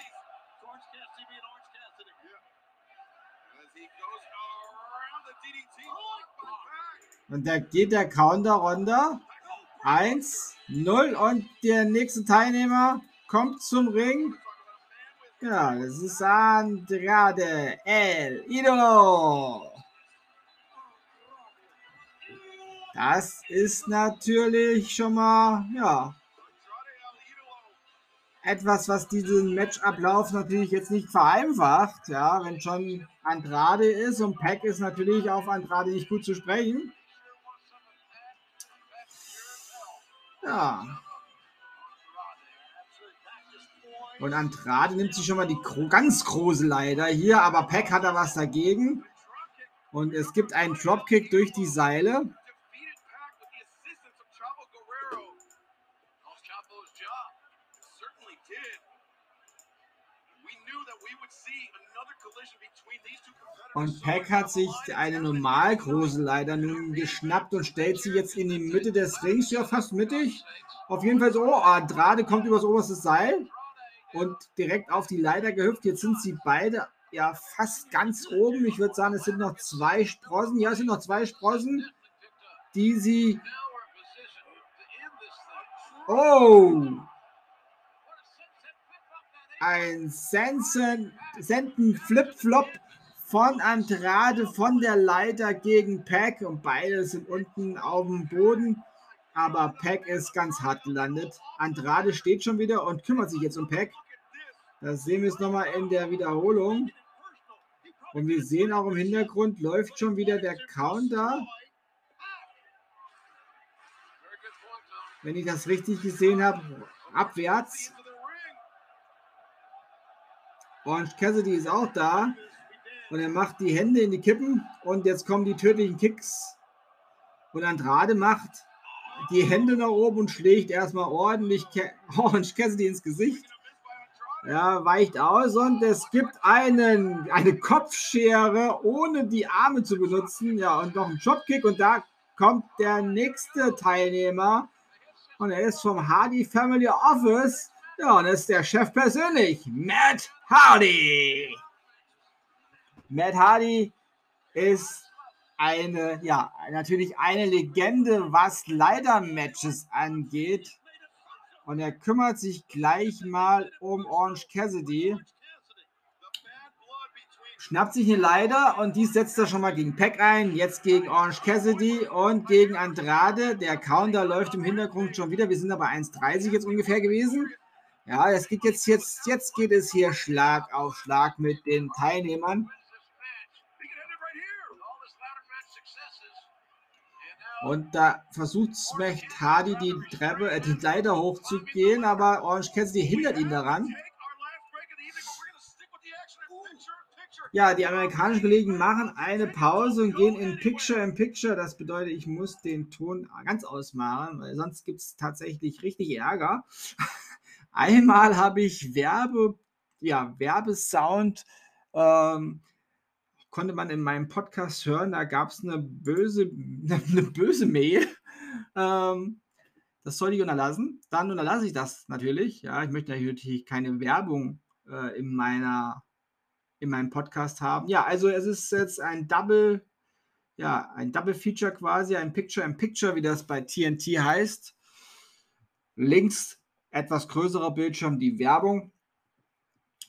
Und da geht der Counter runter. 1, 0 und der nächste Teilnehmer kommt zum Ring. Ist Andrade El Idolo. Das ist natürlich schon mal, ja, etwas, was diesen Matchablauf natürlich jetzt nicht vereinfacht. Ja, wenn schon Andrade ist und Pack ist natürlich auf Andrade nicht gut zu sprechen. Ja. Und Andrade nimmt sich schon mal die ganz große Leiter hier, aber Peck hat da was dagegen. Und es gibt einen Dropkick durch die Seile. Und Peck hat sich eine normal große Leiter nun geschnappt und stellt sie jetzt in die Mitte des Rings, ja fast mittig. Auf jeden Fall so, oh, Andrade kommt übers oberste Seil und direkt auf die Leiter gehüpft. Jetzt sind sie beide ja fast ganz oben. Ich würde sagen, es sind noch zwei Sprossen. Ja, es sind noch zwei Sprossen, die sie. Oh! Ein Senden Flip-Flop von Andrade von der Leiter gegen Pack und beide sind unten auf dem Boden. Aber Pack ist ganz hart gelandet. Andrade steht schon wieder und kümmert sich jetzt um Pack. Das sehen wir jetzt nochmal in der Wiederholung. Und wir sehen auch im Hintergrund läuft schon wieder der Counter. Wenn ich das richtig gesehen habe, abwärts. Orange Cassidy ist auch da. Und er macht die Hände in die Kippen. Und jetzt kommen die tödlichen Kicks. Und Andrade macht die Hände nach oben und schlägt erstmal ordentlich Orange Cassidy ins Gesicht. Ja, weicht aus und es gibt einen, eine Kopfschere, ohne die Arme zu benutzen. Ja, und noch einen Dropkick und da kommt der nächste Teilnehmer. Und er ist vom Hardy Family Office. Ja, und ist der Chef persönlich, Matt Hardy. Matt Hardy ist eine, ja, natürlich eine Legende, was Leider-Matches angeht. Und er kümmert sich gleich mal um Orange Cassidy. Schnappt sich eine Leiter und die setzt er schon mal gegen Peck ein. Jetzt gegen Orange Cassidy und gegen Andrade. Der Counter läuft im Hintergrund schon wieder. Wir sind aber 1,30 jetzt ungefähr gewesen. Ja, es geht jetzt, jetzt, jetzt geht es hier Schlag auf Schlag mit den Teilnehmern. Und da versucht Smash Hardy die Treppe, äh, die Leiter hochzugehen, aber Orange Cassidy hindert ihn daran. Ja, die amerikanischen Kollegen machen eine Pause und gehen in Picture in Picture. Das bedeutet, ich muss den Ton ganz ausmachen, weil sonst gibt es tatsächlich richtig Ärger. Einmal habe ich Werbe, ja, Werbesound ähm, konnte man in meinem Podcast hören, da gab es eine böse, eine böse Mail. Ähm, das soll ich unterlassen. Dann unterlasse ich das natürlich. Ja, ich möchte natürlich keine Werbung äh, in meiner in meinem Podcast haben. Ja, also es ist jetzt ein Double, ja, ein Double Feature quasi, ein Picture in Picture, wie das bei TNT heißt. Links etwas größerer Bildschirm die Werbung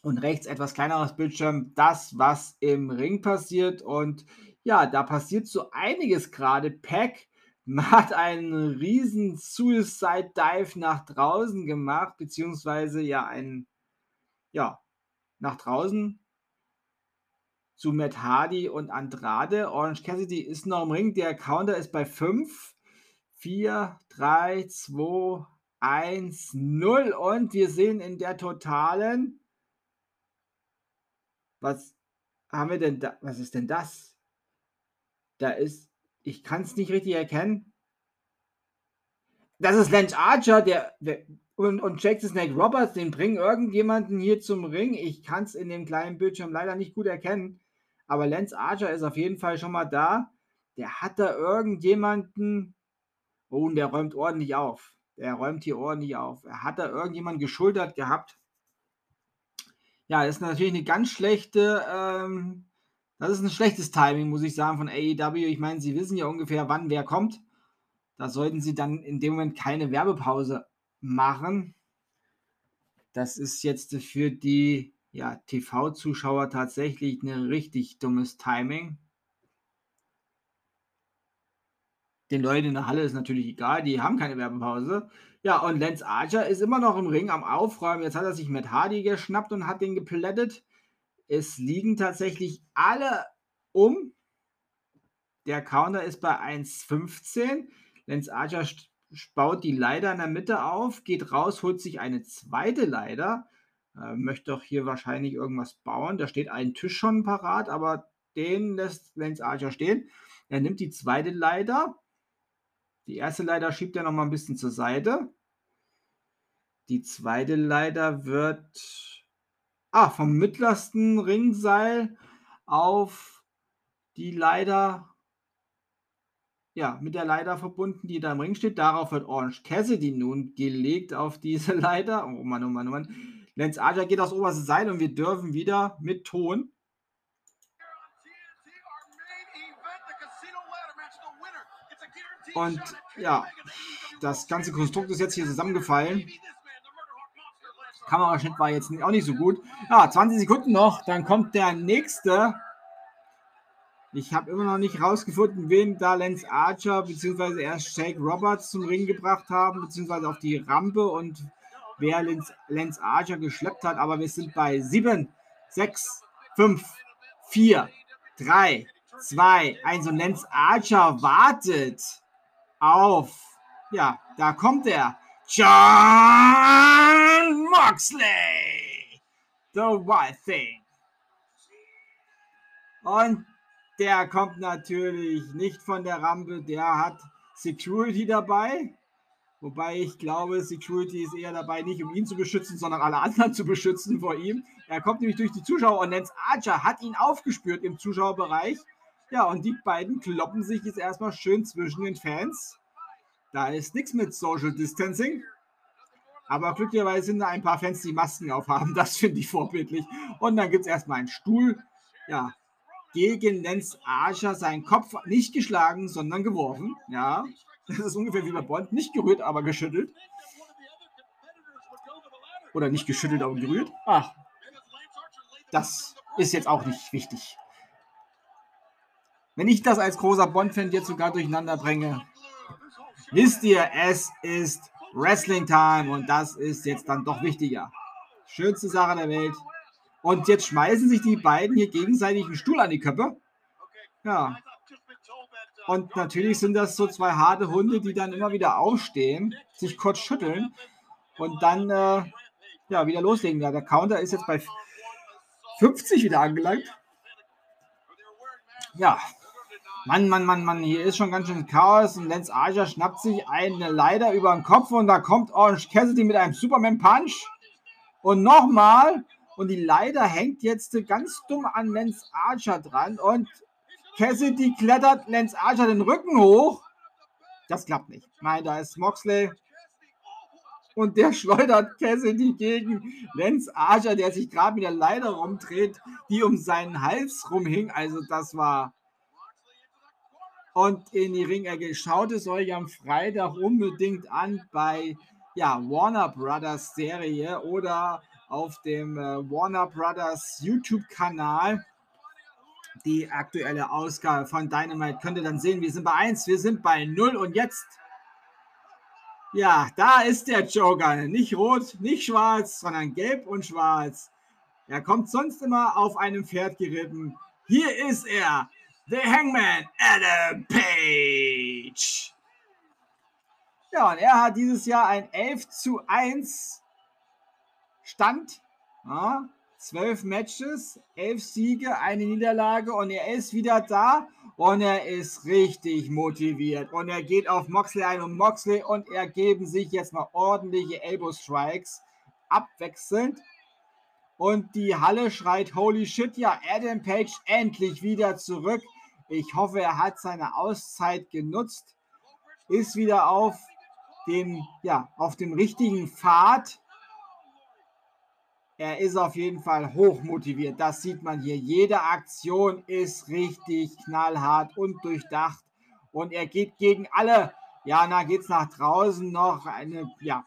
und rechts etwas kleineres Bildschirm das, was im Ring passiert. Und ja, da passiert so einiges gerade. Pack hat einen riesen Suicide Dive nach draußen gemacht, beziehungsweise ja ein, ja, nach draußen zu Matt Hardy und Andrade. Orange Cassidy ist noch im Ring. Der Counter ist bei 5, 4, 3, 2, 1, 0. Und wir sehen in der totalen was haben wir denn da? Was ist denn das? Da ist, ich kann es nicht richtig erkennen. Das ist Lance Archer, der, und, und Jack the Snake Roberts, den bringen irgendjemanden hier zum Ring. Ich kann es in dem kleinen Bildschirm leider nicht gut erkennen. Aber Lance Archer ist auf jeden Fall schon mal da. Der hat da irgendjemanden. Oh, und der räumt ordentlich auf. Der räumt hier ordentlich auf. Er hat da irgendjemanden geschultert gehabt. Ja, das ist natürlich eine ganz schlechte, ähm, das ist ein schlechtes Timing, muss ich sagen, von AEW. Ich meine, sie wissen ja ungefähr, wann wer kommt. Da sollten sie dann in dem Moment keine Werbepause machen. Das ist jetzt für die ja, TV-Zuschauer tatsächlich ein richtig dummes Timing. Den Leuten in der Halle ist natürlich egal, die haben keine Werbepause. Ja, und Lance Archer ist immer noch im Ring am Aufräumen. Jetzt hat er sich mit Hardy geschnappt und hat den geplättet. Es liegen tatsächlich alle um. Der Counter ist bei 1,15. Lance Archer baut die Leiter in der Mitte auf, geht raus, holt sich eine zweite Leiter. Äh, möchte doch hier wahrscheinlich irgendwas bauen. Da steht ein Tisch schon parat, aber den lässt Lance Archer stehen. Er nimmt die zweite Leiter. Die erste Leiter schiebt er noch mal ein bisschen zur Seite. Die zweite Leiter wird ah, vom mittlersten Ringseil auf die Leiter, ja, mit der Leiter verbunden, die da im Ring steht. Darauf wird Orange Cassidy nun gelegt auf diese Leiter. Oh Mann, oh Mann, oh Mann. Lance Archer geht aufs oberste Seil und wir dürfen wieder mit Ton. Und ja, das ganze Konstrukt ist jetzt hier zusammengefallen. Kameraschnitt war jetzt auch nicht so gut. Ja, 20 Sekunden noch, dann kommt der nächste. Ich habe immer noch nicht rausgefunden, wen da Lance Archer bzw. erst Jake Roberts zum Ring gebracht haben, beziehungsweise auf die Rampe und wer Lance, Lance Archer geschleppt hat, aber wir sind bei 7, 6, 5, 4, 3, 2, 1 und Lance Archer wartet auf, ja, da kommt er, John Moxley, the Wild Thing. Und der kommt natürlich nicht von der Rampe, der hat Security dabei. Wobei ich glaube, Security ist eher dabei, nicht um ihn zu beschützen, sondern alle anderen zu beschützen vor ihm. Er kommt nämlich durch die Zuschauer und Lance Archer hat ihn aufgespürt im Zuschauerbereich. Ja, und die beiden kloppen sich jetzt erstmal schön zwischen den Fans. Da ist nichts mit Social Distancing. Aber glücklicherweise sind da ein paar Fans, die Masken aufhaben. Das finde ich vorbildlich. Und dann gibt es erstmal einen Stuhl. Ja, gegen Lance Archer seinen Kopf nicht geschlagen, sondern geworfen. Ja, das ist ungefähr wie bei Bond. Nicht gerührt, aber geschüttelt. Oder nicht geschüttelt, aber gerührt. Ach, das ist jetzt auch nicht wichtig. Wenn ich das als großer Bond-Fan jetzt sogar durcheinander bringe, wisst ihr, es ist Wrestling Time und das ist jetzt dann doch wichtiger. Schönste Sache der Welt. Und jetzt schmeißen sich die beiden hier gegenseitig einen Stuhl an die Köpfe. Ja. Und natürlich sind das so zwei harte Hunde, die dann immer wieder aufstehen, sich kurz schütteln und dann äh, ja, wieder loslegen. Ja, der Counter ist jetzt bei 50 wieder angelangt. Ja. Mann, Mann, Mann, Mann, hier ist schon ganz schön Chaos und Lance Archer schnappt sich eine Leiter über den Kopf und da kommt Orange Cassidy mit einem Superman Punch. Und nochmal. Und die Leiter hängt jetzt ganz dumm an Lance Archer dran und Cassidy klettert Lance Archer den Rücken hoch. Das klappt nicht. Nein, da ist Moxley und der schleudert Cassidy gegen Lance Archer, der sich gerade mit der Leiter rumdreht, die um seinen Hals rumhing. Also das war... Und in die Ringecke. Schaut es euch am Freitag unbedingt an bei ja, Warner Brothers Serie oder auf dem äh, Warner Brothers YouTube-Kanal. Die aktuelle Ausgabe von Dynamite könnt ihr dann sehen. Wir sind bei 1, wir sind bei 0 und jetzt ja, da ist der Joker. Nicht rot, nicht schwarz, sondern gelb und schwarz. Er kommt sonst immer auf einem Pferd geritten. Hier ist er, der Hangman Adam Page. Ja, und er hat dieses Jahr ein 11 zu 1 Stand. Ja, 12 Matches, 11 Siege, eine Niederlage und er ist wieder da und er ist richtig motiviert. Und er geht auf Moxley ein und Moxley und er geben sich jetzt mal ordentliche Elbow Strikes abwechselnd. Und die Halle schreit, holy shit, ja, Adam Page endlich wieder zurück. Ich hoffe, er hat seine Auszeit genutzt, ist wieder auf dem, ja, auf dem richtigen Pfad er ist auf jeden Fall hoch motiviert. Das sieht man hier. Jede Aktion ist richtig knallhart und durchdacht. Und er geht gegen alle. Ja, geht es nach draußen noch eine, ja,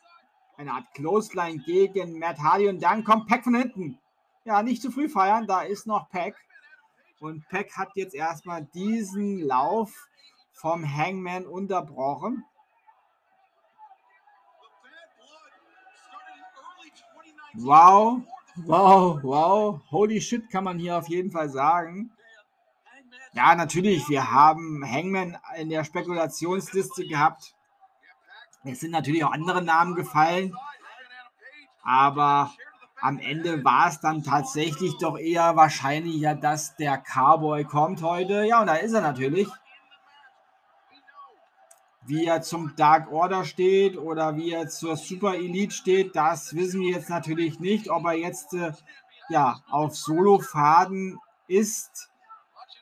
eine Art Clothesline gegen Matt Hardy. Und dann kommt Pack von hinten. Ja, nicht zu früh feiern. Da ist noch Pack. Und Pack hat jetzt erstmal diesen Lauf vom Hangman unterbrochen. Wow, wow, wow. Holy shit, kann man hier auf jeden Fall sagen. Ja, natürlich, wir haben Hangman in der Spekulationsliste gehabt. Es sind natürlich auch andere Namen gefallen. Aber am Ende war es dann tatsächlich doch eher wahrscheinlicher, dass der Cowboy kommt heute. Ja, und da ist er natürlich. Wie er zum Dark Order steht oder wie er zur Super Elite steht, das wissen wir jetzt natürlich nicht. Ob er jetzt äh, ja, auf Solo-Faden ist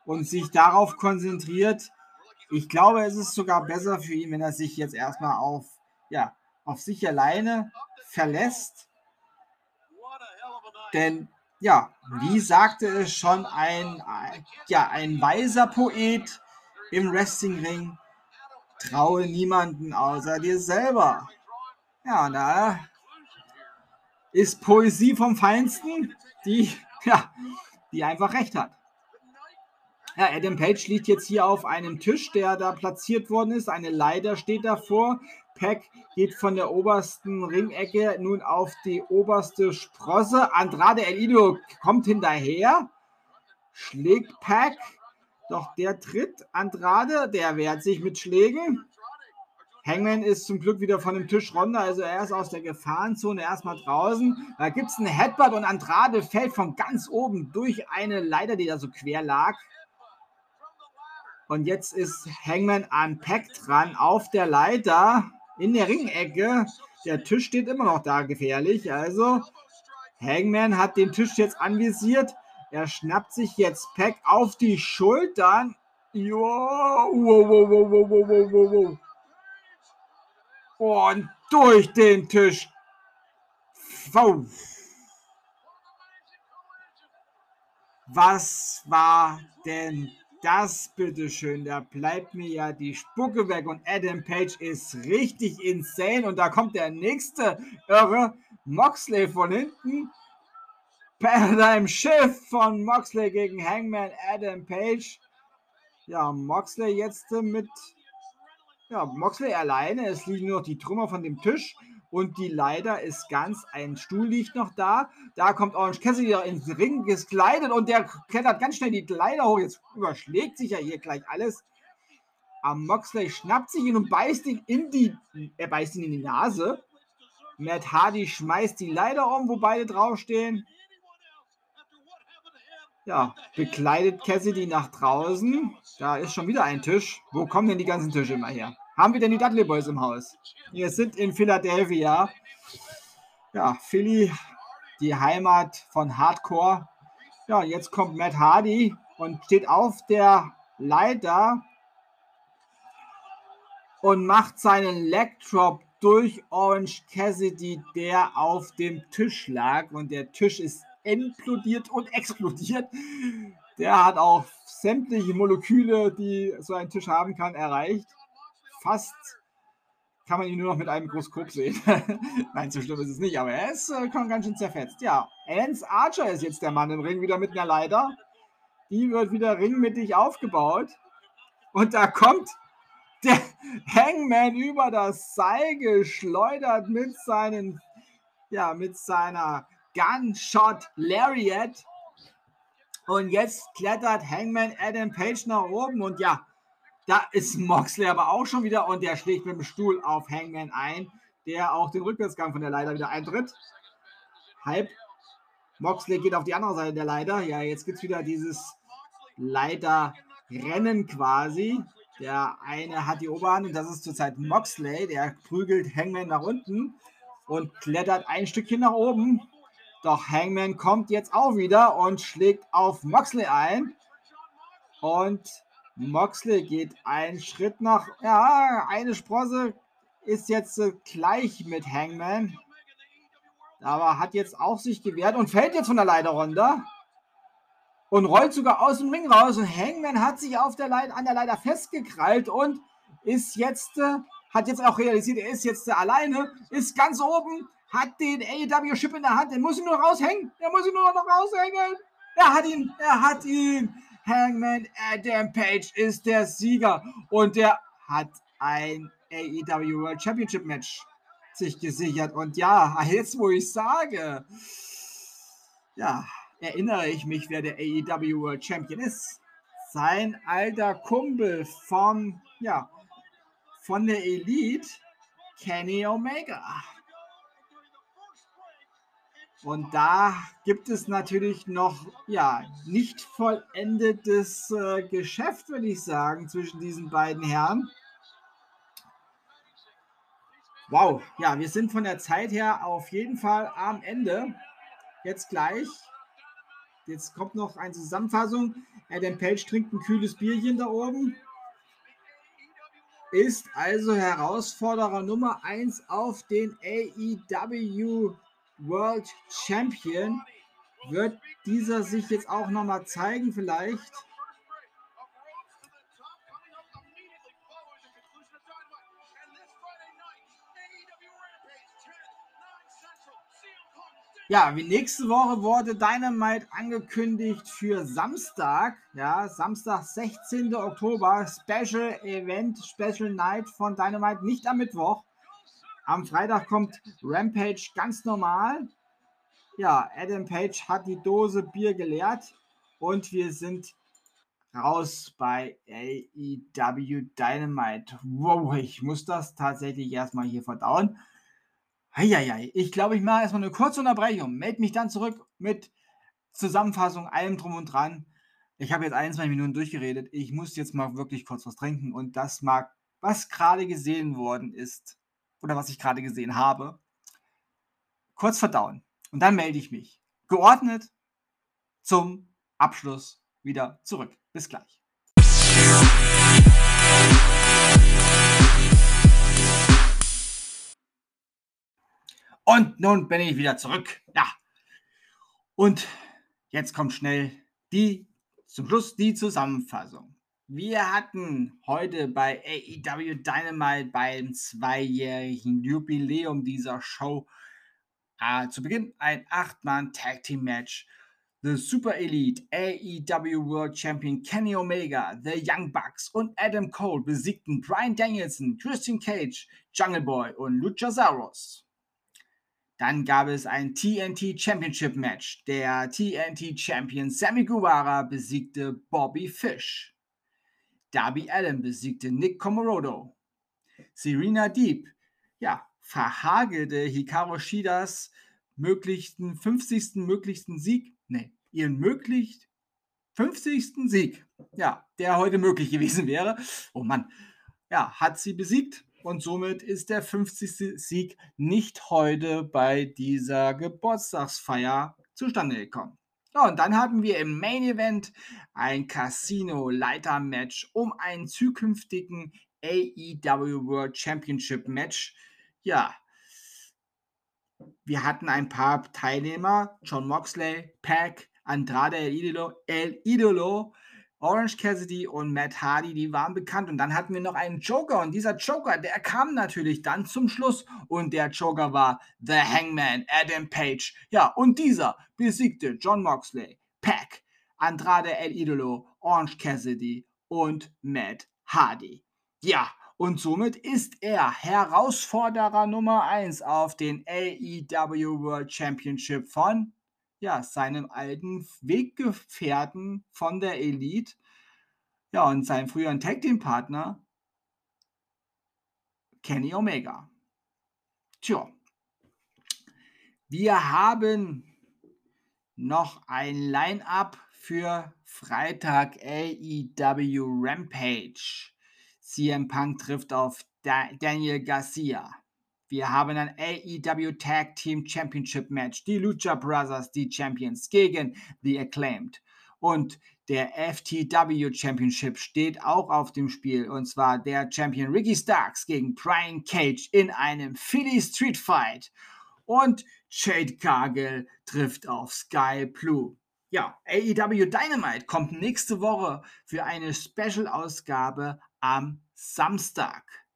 und sich darauf konzentriert. Ich glaube, es ist sogar besser für ihn, wenn er sich jetzt erstmal auf, ja, auf sich alleine verlässt. Denn, ja, wie sagte es schon ein, ja, ein weiser Poet im Wrestlingring, traue niemanden außer dir selber. Ja, da ist Poesie vom Feinsten, die, ja, die einfach recht hat. Ja, Adam Page liegt jetzt hier auf einem Tisch, der da platziert worden ist. Eine Leiter steht davor. Pack geht von der obersten Ringecke nun auf die oberste Sprosse. Andrade El Ido kommt hinterher, schlägt Pack. Doch der tritt Andrade, der wehrt sich mit Schlägen. Hangman ist zum Glück wieder von dem Tisch runter, also er ist aus der Gefahrenzone erstmal draußen. Da gibt es einen Headbutt und Andrade fällt von ganz oben durch eine Leiter, die da so quer lag. Und jetzt ist Hangman an Pack dran auf der Leiter in der Ringecke. Der Tisch steht immer noch da gefährlich. Also Hangman hat den Tisch jetzt anvisiert. Er schnappt sich jetzt Pack auf die Schultern. Jo, wow, wow, wow, wow, wow, wow. Und durch den Tisch. Wow. Was war denn das, bitteschön? Da bleibt mir ja die Spucke weg und Adam Page ist richtig insane. Und da kommt der nächste Irre, Moxley von hinten. Paradigm Schiff von Moxley gegen Hangman Adam Page. Ja, Moxley jetzt mit. Ja, Moxley alleine. Es liegen nur noch die Trümmer von dem Tisch. Und die Leiter ist ganz, ein Stuhl liegt noch da. Da kommt Orange Cassidy ins Ring gekleidet und der klettert ganz schnell die Leiter hoch. Jetzt überschlägt sich ja hier gleich alles. Aber Moxley schnappt sich ihn und beißt ihn in die, er beißt ihn in die Nase. Matt Hardy schmeißt die Leiter um, wo beide draufstehen. Ja, bekleidet Cassidy nach draußen. Da ist schon wieder ein Tisch. Wo kommen denn die ganzen Tische immer her? Haben wir denn die Dudley Boys im Haus? Wir sind in Philadelphia. Ja, Philly, die Heimat von Hardcore. Ja, jetzt kommt Matt Hardy und steht auf der Leiter und macht seinen Leg Drop durch Orange Cassidy, der auf dem Tisch lag. Und der Tisch ist implodiert und explodiert. Der hat auch sämtliche Moleküle, die so ein Tisch haben kann, erreicht. Fast kann man ihn nur noch mit einem Großkop sehen. Nein, so schlimm ist es nicht, aber er ist äh, ganz schön zerfetzt. Ja, Lance Archer ist jetzt der Mann im Ring, wieder mit einer Leiter. Die wird wieder ringmittig aufgebaut. Und da kommt der Hangman über das Seil geschleudert mit seinen, ja, mit seiner Gunshot Lariat. Und jetzt klettert Hangman Adam Page nach oben und ja, da ist Moxley aber auch schon wieder und der schlägt mit dem Stuhl auf Hangman ein, der auch den Rückwärtsgang von der Leiter wieder eintritt. Halb. Moxley geht auf die andere Seite der Leiter. Ja, jetzt gibt es wieder dieses Leiterrennen quasi. Der eine hat die Oberhand und das ist zurzeit Moxley. Der prügelt Hangman nach unten und klettert ein Stückchen nach oben. Doch Hangman kommt jetzt auch wieder und schlägt auf Moxley ein. Und Moxley geht einen Schritt nach. Ja, eine Sprosse ist jetzt äh, gleich mit Hangman. Aber hat jetzt auch sich gewehrt und fällt jetzt von der Leiter runter. Und rollt sogar aus dem Ring raus. Und Hangman hat sich auf der Leiter, an der Leiter festgekrallt und ist jetzt, äh, hat jetzt auch realisiert, er ist jetzt äh, alleine, ist ganz oben, hat den AEW-Chip in der Hand, den muss ihn nur raushängen. Er muss ihn nur noch raushängen. Er hat ihn, er hat ihn. Hangman Adam Page ist der Sieger und der hat ein AEW World Championship Match sich gesichert. Und ja, jetzt wo ich sage, ja, erinnere ich mich, wer der AEW World Champion ist. Sein alter Kumpel vom, ja, von der Elite, Kenny Omega. Und da gibt es natürlich noch, ja, nicht vollendetes äh, Geschäft, würde ich sagen, zwischen diesen beiden Herren. Wow, ja, wir sind von der Zeit her auf jeden Fall am Ende. Jetzt gleich. Jetzt kommt noch eine Zusammenfassung. Adam Page trinkt ein kühles Bierchen da oben. Ist also Herausforderer Nummer 1 auf den AEW World Champion. Wird dieser sich jetzt auch nochmal zeigen vielleicht? Ja, wie nächste Woche wurde Dynamite angekündigt für Samstag. Ja, Samstag, 16. Oktober, Special Event, Special Night von Dynamite, nicht am Mittwoch. Am Freitag kommt Rampage ganz normal. Ja, Adam Page hat die Dose Bier geleert und wir sind raus bei AEW Dynamite. Wow, ich muss das tatsächlich erstmal hier verdauen. Heieiei, ich glaube, ich mache erstmal eine kurze Unterbrechung, melde mich dann zurück mit Zusammenfassung, allem drum und dran. Ich habe jetzt 21 Minuten durchgeredet. Ich muss jetzt mal wirklich kurz was trinken und das mag, was gerade gesehen worden ist oder was ich gerade gesehen habe, kurz verdauen. Und dann melde ich mich geordnet zum Abschluss wieder zurück. Bis gleich. Und nun bin ich wieder zurück. Ja. Und jetzt kommt schnell die zum Schluss die Zusammenfassung. Wir hatten heute bei AEW Dynamite beim zweijährigen Jubiläum dieser Show äh, zu Beginn ein 8-Mann-Tag-Team-Match. The Super Elite AEW World Champion Kenny Omega, The Young Bucks und Adam Cole besiegten Brian Danielson, Christian Cage, Jungle Boy und Luchasaurus. Dann gab es ein TNT Championship Match. Der TNT Champion Sammy Guevara besiegte Bobby Fish. Darby Allen besiegte Nick Komorodo. Serena Deep, ja, verhagelte Hikaru Shidas möglichsten 50. möglichsten Sieg, ne, ihren möglichst 50. Sieg, ja, der heute möglich gewesen wäre. Oh Mann, ja, hat sie besiegt und somit ist der 50. Sieg nicht heute bei dieser Geburtstagsfeier zustande gekommen. Ja, und dann haben wir im Main Event ein Casino-Leiter-Match um einen zukünftigen AEW World Championship Match. Ja, wir hatten ein paar Teilnehmer: John Moxley, Pack, Andrade El Idolo, El Idolo Orange Cassidy und Matt Hardy, die waren bekannt. Und dann hatten wir noch einen Joker. Und dieser Joker, der kam natürlich dann zum Schluss. Und der Joker war The Hangman, Adam Page. Ja, und dieser besiegte John Moxley, Pack, Andrade El Idolo, Orange Cassidy und Matt Hardy. Ja, und somit ist er Herausforderer Nummer 1 auf den AEW World Championship von ja, seinem alten Weggefährten von der Elite, ja, und seinem früheren Tag Team Partner Kenny Omega. Tja, wir haben noch ein Line-up für Freitag AEW Rampage. CM Punk trifft auf da Daniel Garcia. Wir haben ein AEW Tag Team Championship Match. Die Lucha Brothers, die Champions, gegen The Acclaimed. Und der FTW Championship steht auch auf dem Spiel. Und zwar der Champion Ricky Starks gegen Brian Cage in einem Philly Street Fight. Und Jade Cargill trifft auf Sky Blue. Ja, AEW Dynamite kommt nächste Woche für eine Special-Ausgabe am Samstag.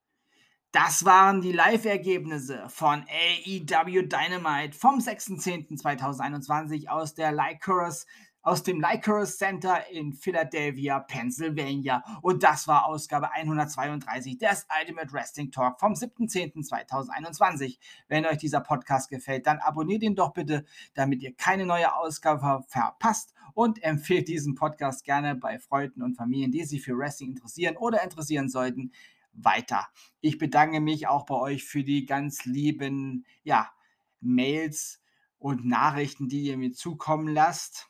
Das waren die Live-Ergebnisse von AEW Dynamite vom 6.10.2021 aus der Lycurus aus dem Lycurus Center in Philadelphia, Pennsylvania. Und das war Ausgabe 132 des Ultimate Wrestling Talk vom 7.10.2021. Wenn euch dieser Podcast gefällt, dann abonniert ihn doch bitte, damit ihr keine neue Ausgabe verpasst und empfehlt diesen Podcast gerne bei Freunden und Familien, die sich für Wrestling interessieren oder interessieren sollten weiter. Ich bedanke mich auch bei euch für die ganz lieben ja, Mails und Nachrichten, die ihr mir zukommen lasst.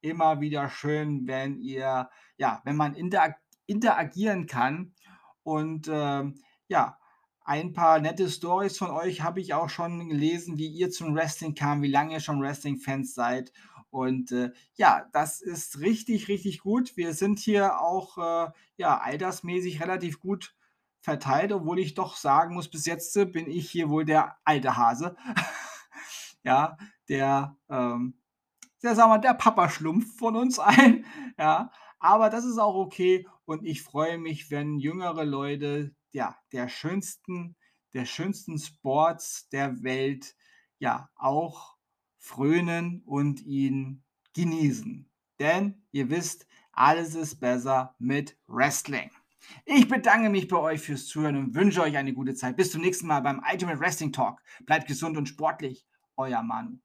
Immer wieder schön, wenn ihr, ja, wenn man interag interagieren kann. Und äh, ja, ein paar nette Stories von euch habe ich auch schon gelesen, wie ihr zum Wrestling kam, wie lange ihr schon Wrestling-Fans seid. Und äh, ja, das ist richtig, richtig gut. Wir sind hier auch äh, ja, altersmäßig relativ gut verteilt, obwohl ich doch sagen muss, bis jetzt äh, bin ich hier wohl der alte Hase. ja, der, ähm, der, sagen wir, der Papa-Schlumpf von uns allen. Ja, aber das ist auch okay und ich freue mich, wenn jüngere Leute ja, der schönsten, der schönsten Sports der Welt ja auch frönen und ihn genießen. Denn ihr wisst, alles ist besser mit Wrestling. Ich bedanke mich bei euch fürs Zuhören und wünsche euch eine gute Zeit. Bis zum nächsten Mal beim Ultimate Wrestling Talk. Bleibt gesund und sportlich. Euer Manu.